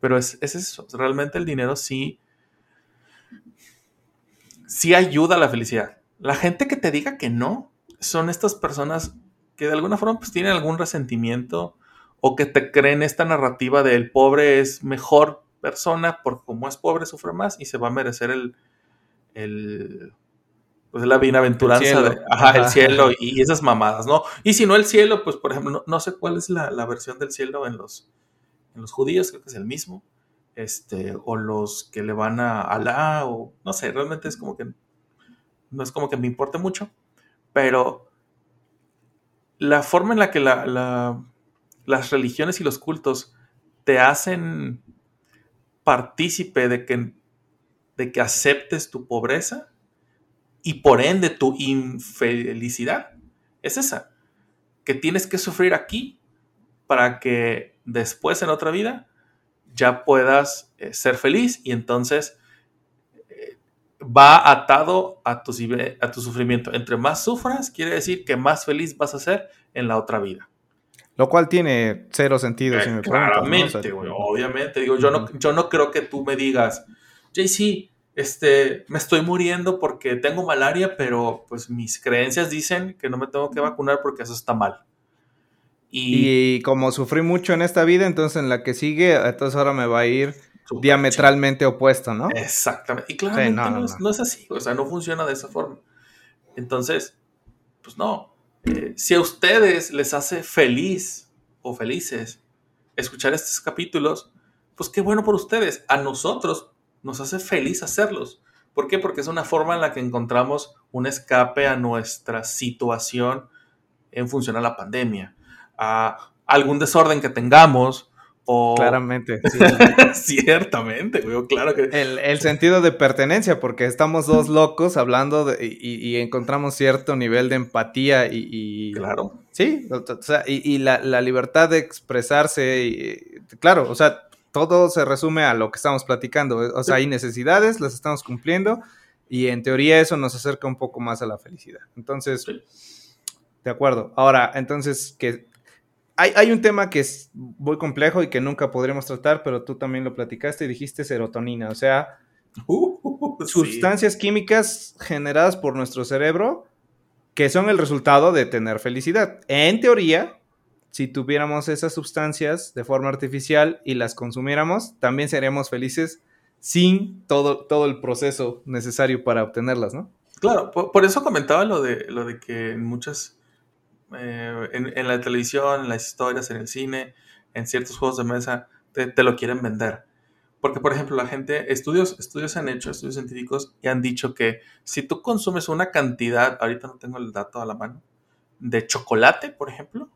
Pero es, es eso, realmente el dinero sí, sí ayuda a la felicidad. La gente que te diga que no, son estas personas que de alguna forma pues tienen algún resentimiento o que te creen esta narrativa de el pobre es mejor persona porque como es pobre sufre más y se va a merecer el, el pues la bienaventuranza de el cielo y esas mamadas, ¿no? Y si no el cielo, pues por ejemplo, no, sé cuál es la, versión del cielo en los, en los judíos, creo que es el mismo, este, o los que le van a Alá, o no sé, realmente es como que, no es como que me importe mucho, pero la forma en la que las religiones y los cultos te hacen partícipe de que de que aceptes tu pobreza y por ende tu infelicidad. Es esa, que tienes que sufrir aquí para que después en otra vida ya puedas eh, ser feliz y entonces eh, va atado a tu, a tu sufrimiento. Entre más sufras, quiere decir que más feliz vas a ser en la otra vida. Lo cual tiene cero sentido, si me Claramente, obviamente. Digo, yo no, yo no creo que tú me digas, JC, este, me estoy muriendo porque tengo malaria, pero pues mis creencias dicen que no me tengo que vacunar porque eso está mal. Y, como sufrí mucho en esta vida, entonces en la que sigue, entonces ahora me va a ir diametralmente opuesto, ¿no? Exactamente. Y claramente no, es, así, o sea, no funciona de esa forma. Entonces, pues no. Eh, si a ustedes les hace feliz o felices escuchar estos capítulos, pues qué bueno por ustedes. A nosotros nos hace feliz hacerlos. ¿Por qué? Porque es una forma en la que encontramos un escape a nuestra situación en función a la pandemia, a algún desorden que tengamos Claramente. Ciertamente, güey, claro que... El, sentido de pertenencia, porque estamos dos locos hablando y, encontramos cierto nivel de empatía y... Claro. Sí, o sea, y, la, la, libertad de expresarse, y, claro, o sea, todo se resume a lo que estamos platicando. O sea, hay necesidades, las estamos cumpliendo y en teoría eso nos acerca un poco más a la felicidad. Entonces, de acuerdo. Ahora, entonces, que hay, un tema que es muy complejo y que nunca podremos tratar, pero tú también lo platicaste y dijiste serotonina, o sea, uh, sustancias químicas generadas por nuestro cerebro que son el resultado de tener felicidad. En teoría, si tuviéramos esas sustancias de forma artificial y las consumiéramos, también seríamos felices sin todo, todo el proceso necesario para obtenerlas, ¿no? Claro, por, eso comentaba lo de, lo de que en muchas, eh, en, la televisión, en las historias, en el cine, en ciertos juegos de mesa, te, te, lo quieren vender. Porque, por ejemplo, la gente, estudios, estudios han hecho, estudios científicos, y han dicho que si tú consumes una cantidad, ahorita no tengo el dato a la mano, de chocolate, por ejemplo,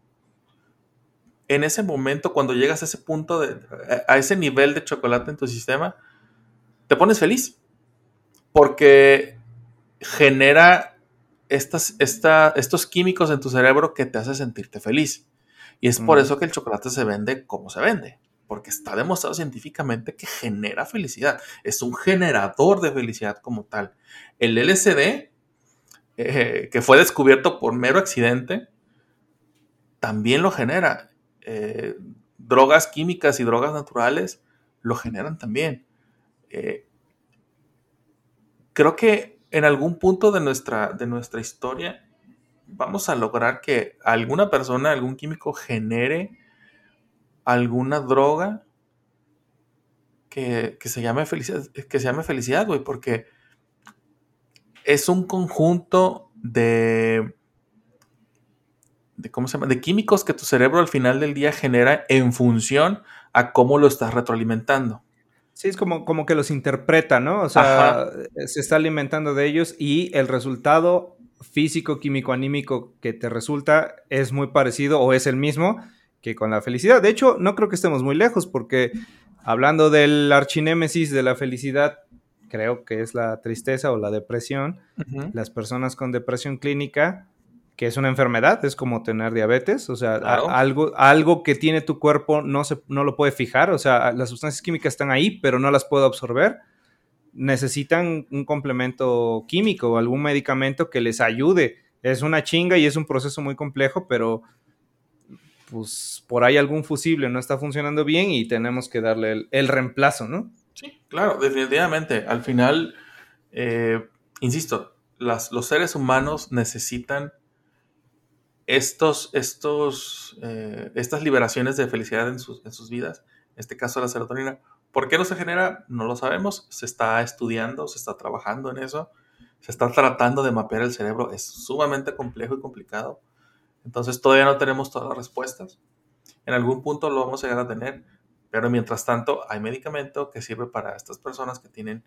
en ese momento, cuando llegas a ese punto, de, a ese nivel de chocolate en tu sistema, te pones feliz. Porque genera estas, estos químicos en tu cerebro que te hace sentirte feliz. Y es por eso que el chocolate se vende como se vende. Porque está demostrado científicamente que genera felicidad. Es un generador de felicidad como tal. El LSD, eh, que fue descubierto por mero accidente, también lo genera. Eh, drogas químicas y drogas naturales lo generan también. Eh, creo que en algún punto de nuestra, de nuestra historia vamos a lograr que alguna persona, algún químico genere alguna droga que, que se llame felicidad, que se llame felicidad, güey, porque es un conjunto de, de, ¿cómo se llama? de químicos que tu cerebro al final del día genera en función a cómo lo estás retroalimentando. Sí, es como, como que los interpreta, ¿no? O sea, se está alimentando de ellos y el resultado físico, químico, anímico que te resulta es muy parecido o es el mismo que con la felicidad. De hecho, no creo que estemos muy lejos porque hablando del archinémesis de la felicidad, creo que es la tristeza o la depresión, las personas con depresión clínica que es una enfermedad, es como tener diabetes, o sea, algo, algo que tiene tu cuerpo no, se, no lo puede fijar, o sea, las sustancias químicas están ahí, pero no las puede absorber. Necesitan un complemento químico o algún medicamento que les ayude. Es una chinga y es un proceso muy complejo, pero pues por ahí algún fusible no está funcionando bien y tenemos que darle el, reemplazo, ¿no? Sí, claro, definitivamente. Al final, eh, insisto, las, los seres humanos necesitan estos, estos, eh, estas liberaciones de felicidad en sus, en sus vidas, en este caso la serotonina, ¿por qué no se genera? No lo sabemos, se está estudiando, se está trabajando en eso, se está tratando de mapear el cerebro, es sumamente complejo y complicado, entonces todavía no tenemos todas las respuestas, en algún punto lo vamos a llegar a tener, pero mientras tanto hay medicamento que sirve para estas personas que tienen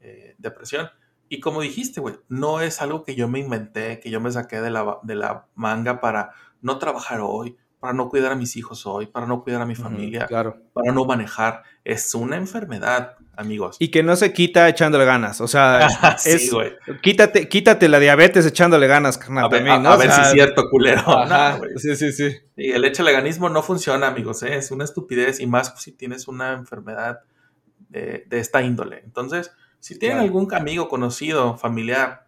eh, depresión. Y como dijiste, güey, no es algo que yo me inventé, que yo me saqué de la, de la manga para no trabajar hoy, para no cuidar a mis hijos hoy, para no cuidar a mi familia, claro. para no manejar. Es una enfermedad, amigos. Y que no se quita echándole ganas. O sea, es, Quítate, quítate la diabetes echándole ganas, carnal. A ver, a, ver si es cierto, culero. sí, sí, sí. Y el echaleganismo no funciona, amigos. ¿eh? Es una estupidez y más si tienes una enfermedad de, de esta índole. Entonces, si tienen algún amigo conocido, familiar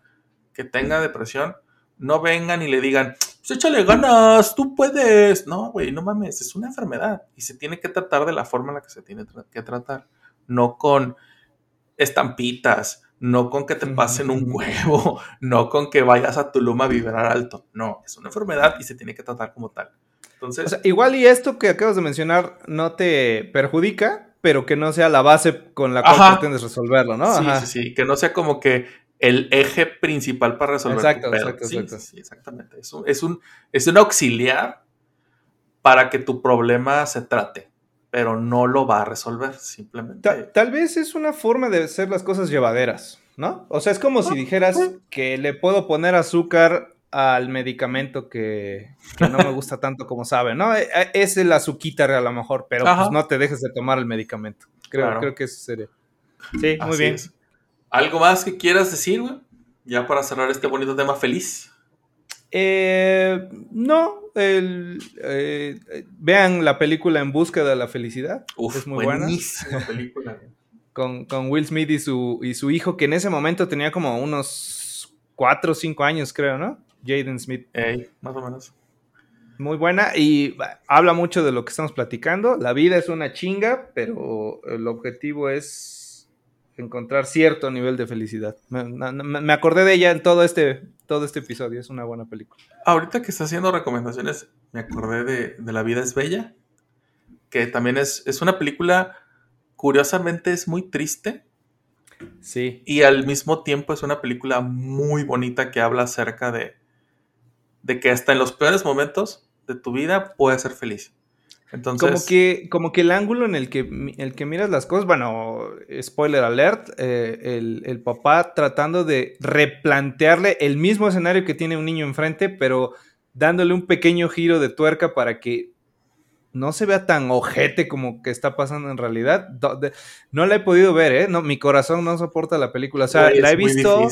que tenga depresión, no vengan y le digan, pues échale ganas, tú puedes. No, güey, no mames, es una enfermedad y se tiene que tratar de la forma en la que se tiene que tratar. No con estampitas, no con que te pasen un huevo, no con que vayas a Tulum a vibrar alto. No, es una enfermedad y se tiene que tratar como tal. Entonces, igual y esto que acabas de mencionar no te perjudica, pero que no sea la base con la cual pretendes resolverlo, ¿no? Sí, sí, sí, que no sea como que el eje principal para resolver exacto, Exacto, exacto. Sí, exactamente. Es un, es, un, es un auxiliar para que tu problema se trate, pero no lo va a resolver, simplemente. Tal, vez es una forma de hacer las cosas llevaderas, ¿no? O sea, es como si dijeras que le puedo poner azúcar al medicamento que, no me gusta tanto como sabe, ¿no? E, e, es el azuquita a lo mejor, pero pues no te dejes de tomar el medicamento. Creo, creo que eso sería. Sí, muy bien. ¿Algo más que quieras decir, güey? Ya para cerrar este bonito tema feliz. Eh, no, eh, vean la película En Busca de la Felicidad. es muy buena. película. con, con Will Smith y su, y su hijo, que en ese momento tenía como unos 4 o 5 años, creo, ¿no? Jaden Smith. más o menos. Muy buena y habla mucho de lo que estamos platicando. La vida es una chinga, pero el objetivo es encontrar cierto nivel de felicidad. Me, acordé de ella en todo este, todo este episodio. Es una buena película. Ahorita que está haciendo recomendaciones, me acordé de, La vida es bella, que también es, es una película, curiosamente es muy triste, Sí. Y al mismo tiempo es una película muy bonita que habla acerca de, de que hasta en los peores momentos de tu vida puedes ser feliz. Entonces, como que, como que el ángulo en el que, el que miras las cosas, bueno, spoiler alert, eh, el, el, papá tratando de replantearle el mismo escenario que tiene un niño enfrente, pero dándole un pequeño giro de tuerca para que no se vea tan ojete como que está pasando en realidad. No la he podido ver, ¿eh? No, mi corazón no soporta la película. O sea, la he visto.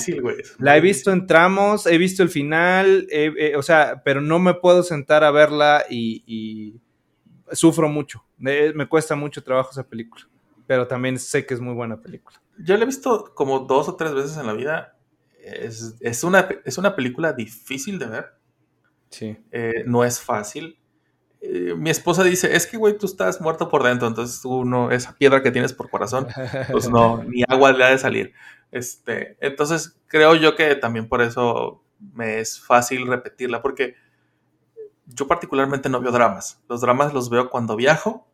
la he visto en tramos, he visto el final, o sea, pero no me puedo sentar a verla y, sufro mucho. me cuesta mucho trabajo esa película. Pero también sé que es muy buena película. Yo la he visto como dos o tres veces en la vida. Es, una, es una película difícil de ver. Sí. Eh, no es fácil eh, mi esposa dice, es que, güey, tú estás muerto por dentro, entonces tú no, esa piedra que tienes por corazón, pues no, ni agua le ha de salir. Este, entonces creo yo que también por eso me es fácil repetirla porque yo particularmente no veo dramas. Los dramas los veo cuando viajo.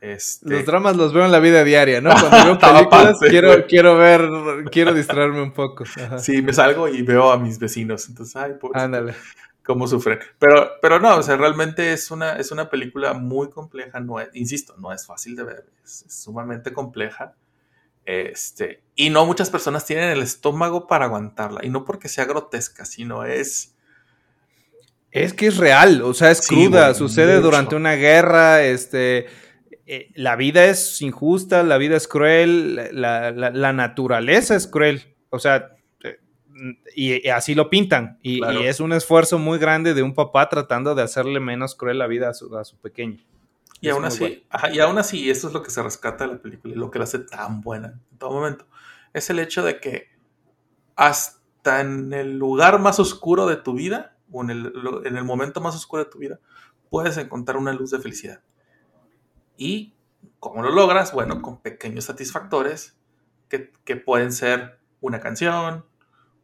Este... Los dramas los veo en la vida diaria, ¿no? Cuando veo películas quiero, quiero ver, quiero distraerme un poco. Sí, me salgo y veo a mis vecinos. Entonces, ay, Ándale. Cómo sufren. Pero, pero no, o sea, realmente es una, es una película muy compleja. No insisto, no es fácil de ver. Es, es sumamente compleja. Este, y no muchas personas tienen el estómago para aguantarla. Y no porque sea grotesca, sino es es que es real, o sea, es cruda, sucede durante una guerra, este, eh, la vida es injusta, la vida es cruel, la, naturaleza es cruel, o sea, y, así lo pintan, y, es un esfuerzo muy grande de un papá tratando de hacerle menos cruel la vida a su, a su pequeño. Y aún así, y aún así, esto es lo que se rescata de la película y lo que la hace tan buena en todo momento, es el hecho de que hasta en el lugar más oscuro de tu vida, o en el, momento más oscuro de tu vida, puedes encontrar una luz de felicidad. ¿Y cómo lo logras? Bueno, con pequeños satisfactores que, pueden ser una canción,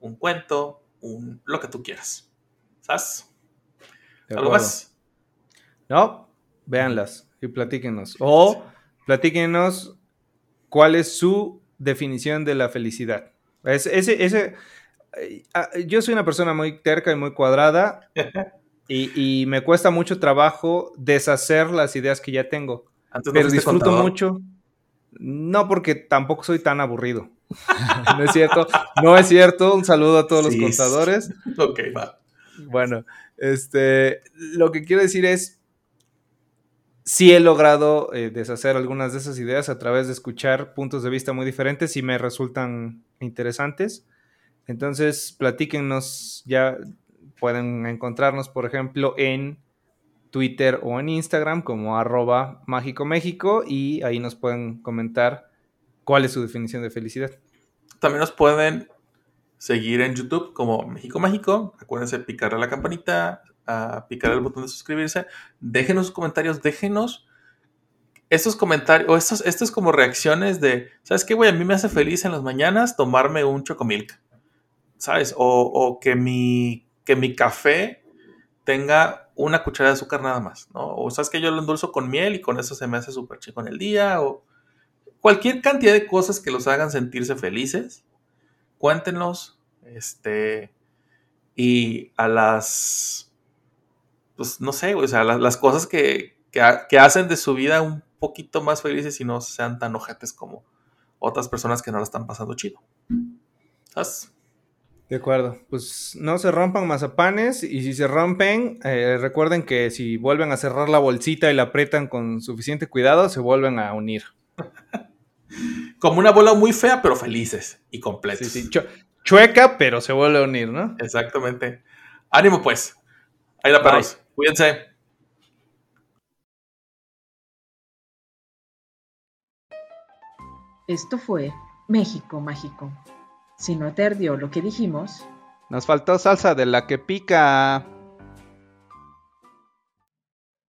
un cuento, un, lo que tú quieras. ¿Sabes? ¿Algo más? No, véanlas y platíquenos. O platíquenos cuál es su definición de la felicidad. ese, ese, Ah, yo soy una persona muy terca y muy cuadrada y, me cuesta mucho trabajo deshacer las ideas que ya tengo. pero disfruto mucho. No, porque tampoco soy tan aburrido. no es cierto. No es cierto. Un saludo a todos los contadores. Ok, va. Bueno, este, lo que quiero decir es, sí he logrado eh, deshacer algunas de esas ideas a través de escuchar puntos de vista muy diferentes y me resultan interesantes. Entonces, platíquenos, ya pueden encontrarnos, por ejemplo, en Twitter o en Instagram como arroba mágico México y ahí nos pueden comentar cuál es su definición de felicidad. También nos pueden seguir en YouTube como México Mágico. Acuérdense de picarle a la campanita, a picar el botón de suscribirse. Déjenos sus comentarios, déjenos estos comentarios o estos, estos como reacciones de, ¿sabes qué, güey? A mí me hace feliz en las mañanas tomarme un chocomilk. ¿sabes? O, que, mi, que mi café tenga una cucharada de azúcar nada más, ¿no? O sabes que yo lo endulzo con miel y con eso se me hace súper chico en el día, o cualquier cantidad de cosas que los hagan sentirse felices, cuéntenlos, este, y a las, pues no sé, o sea, las, cosas que, que, hacen de su vida un poquito más felices y no sean tan ojetes como otras personas que no la están pasando chido. ¿Sabes? De acuerdo, pues no se rompan mazapanes y si se rompen, eh, recuerden que si vuelven a cerrar la bolsita y la aprietan con suficiente cuidado, se vuelven a unir. Como una bola muy fea, pero felices y completos. Sí, chueca, pero se vuelve a unir, ¿no? Exactamente. Ánimo pues. Ahí la perros. Cuídense. Esto fue México Mágico. Si no te ardió lo que dijimos, nos faltó salsa de la que pica.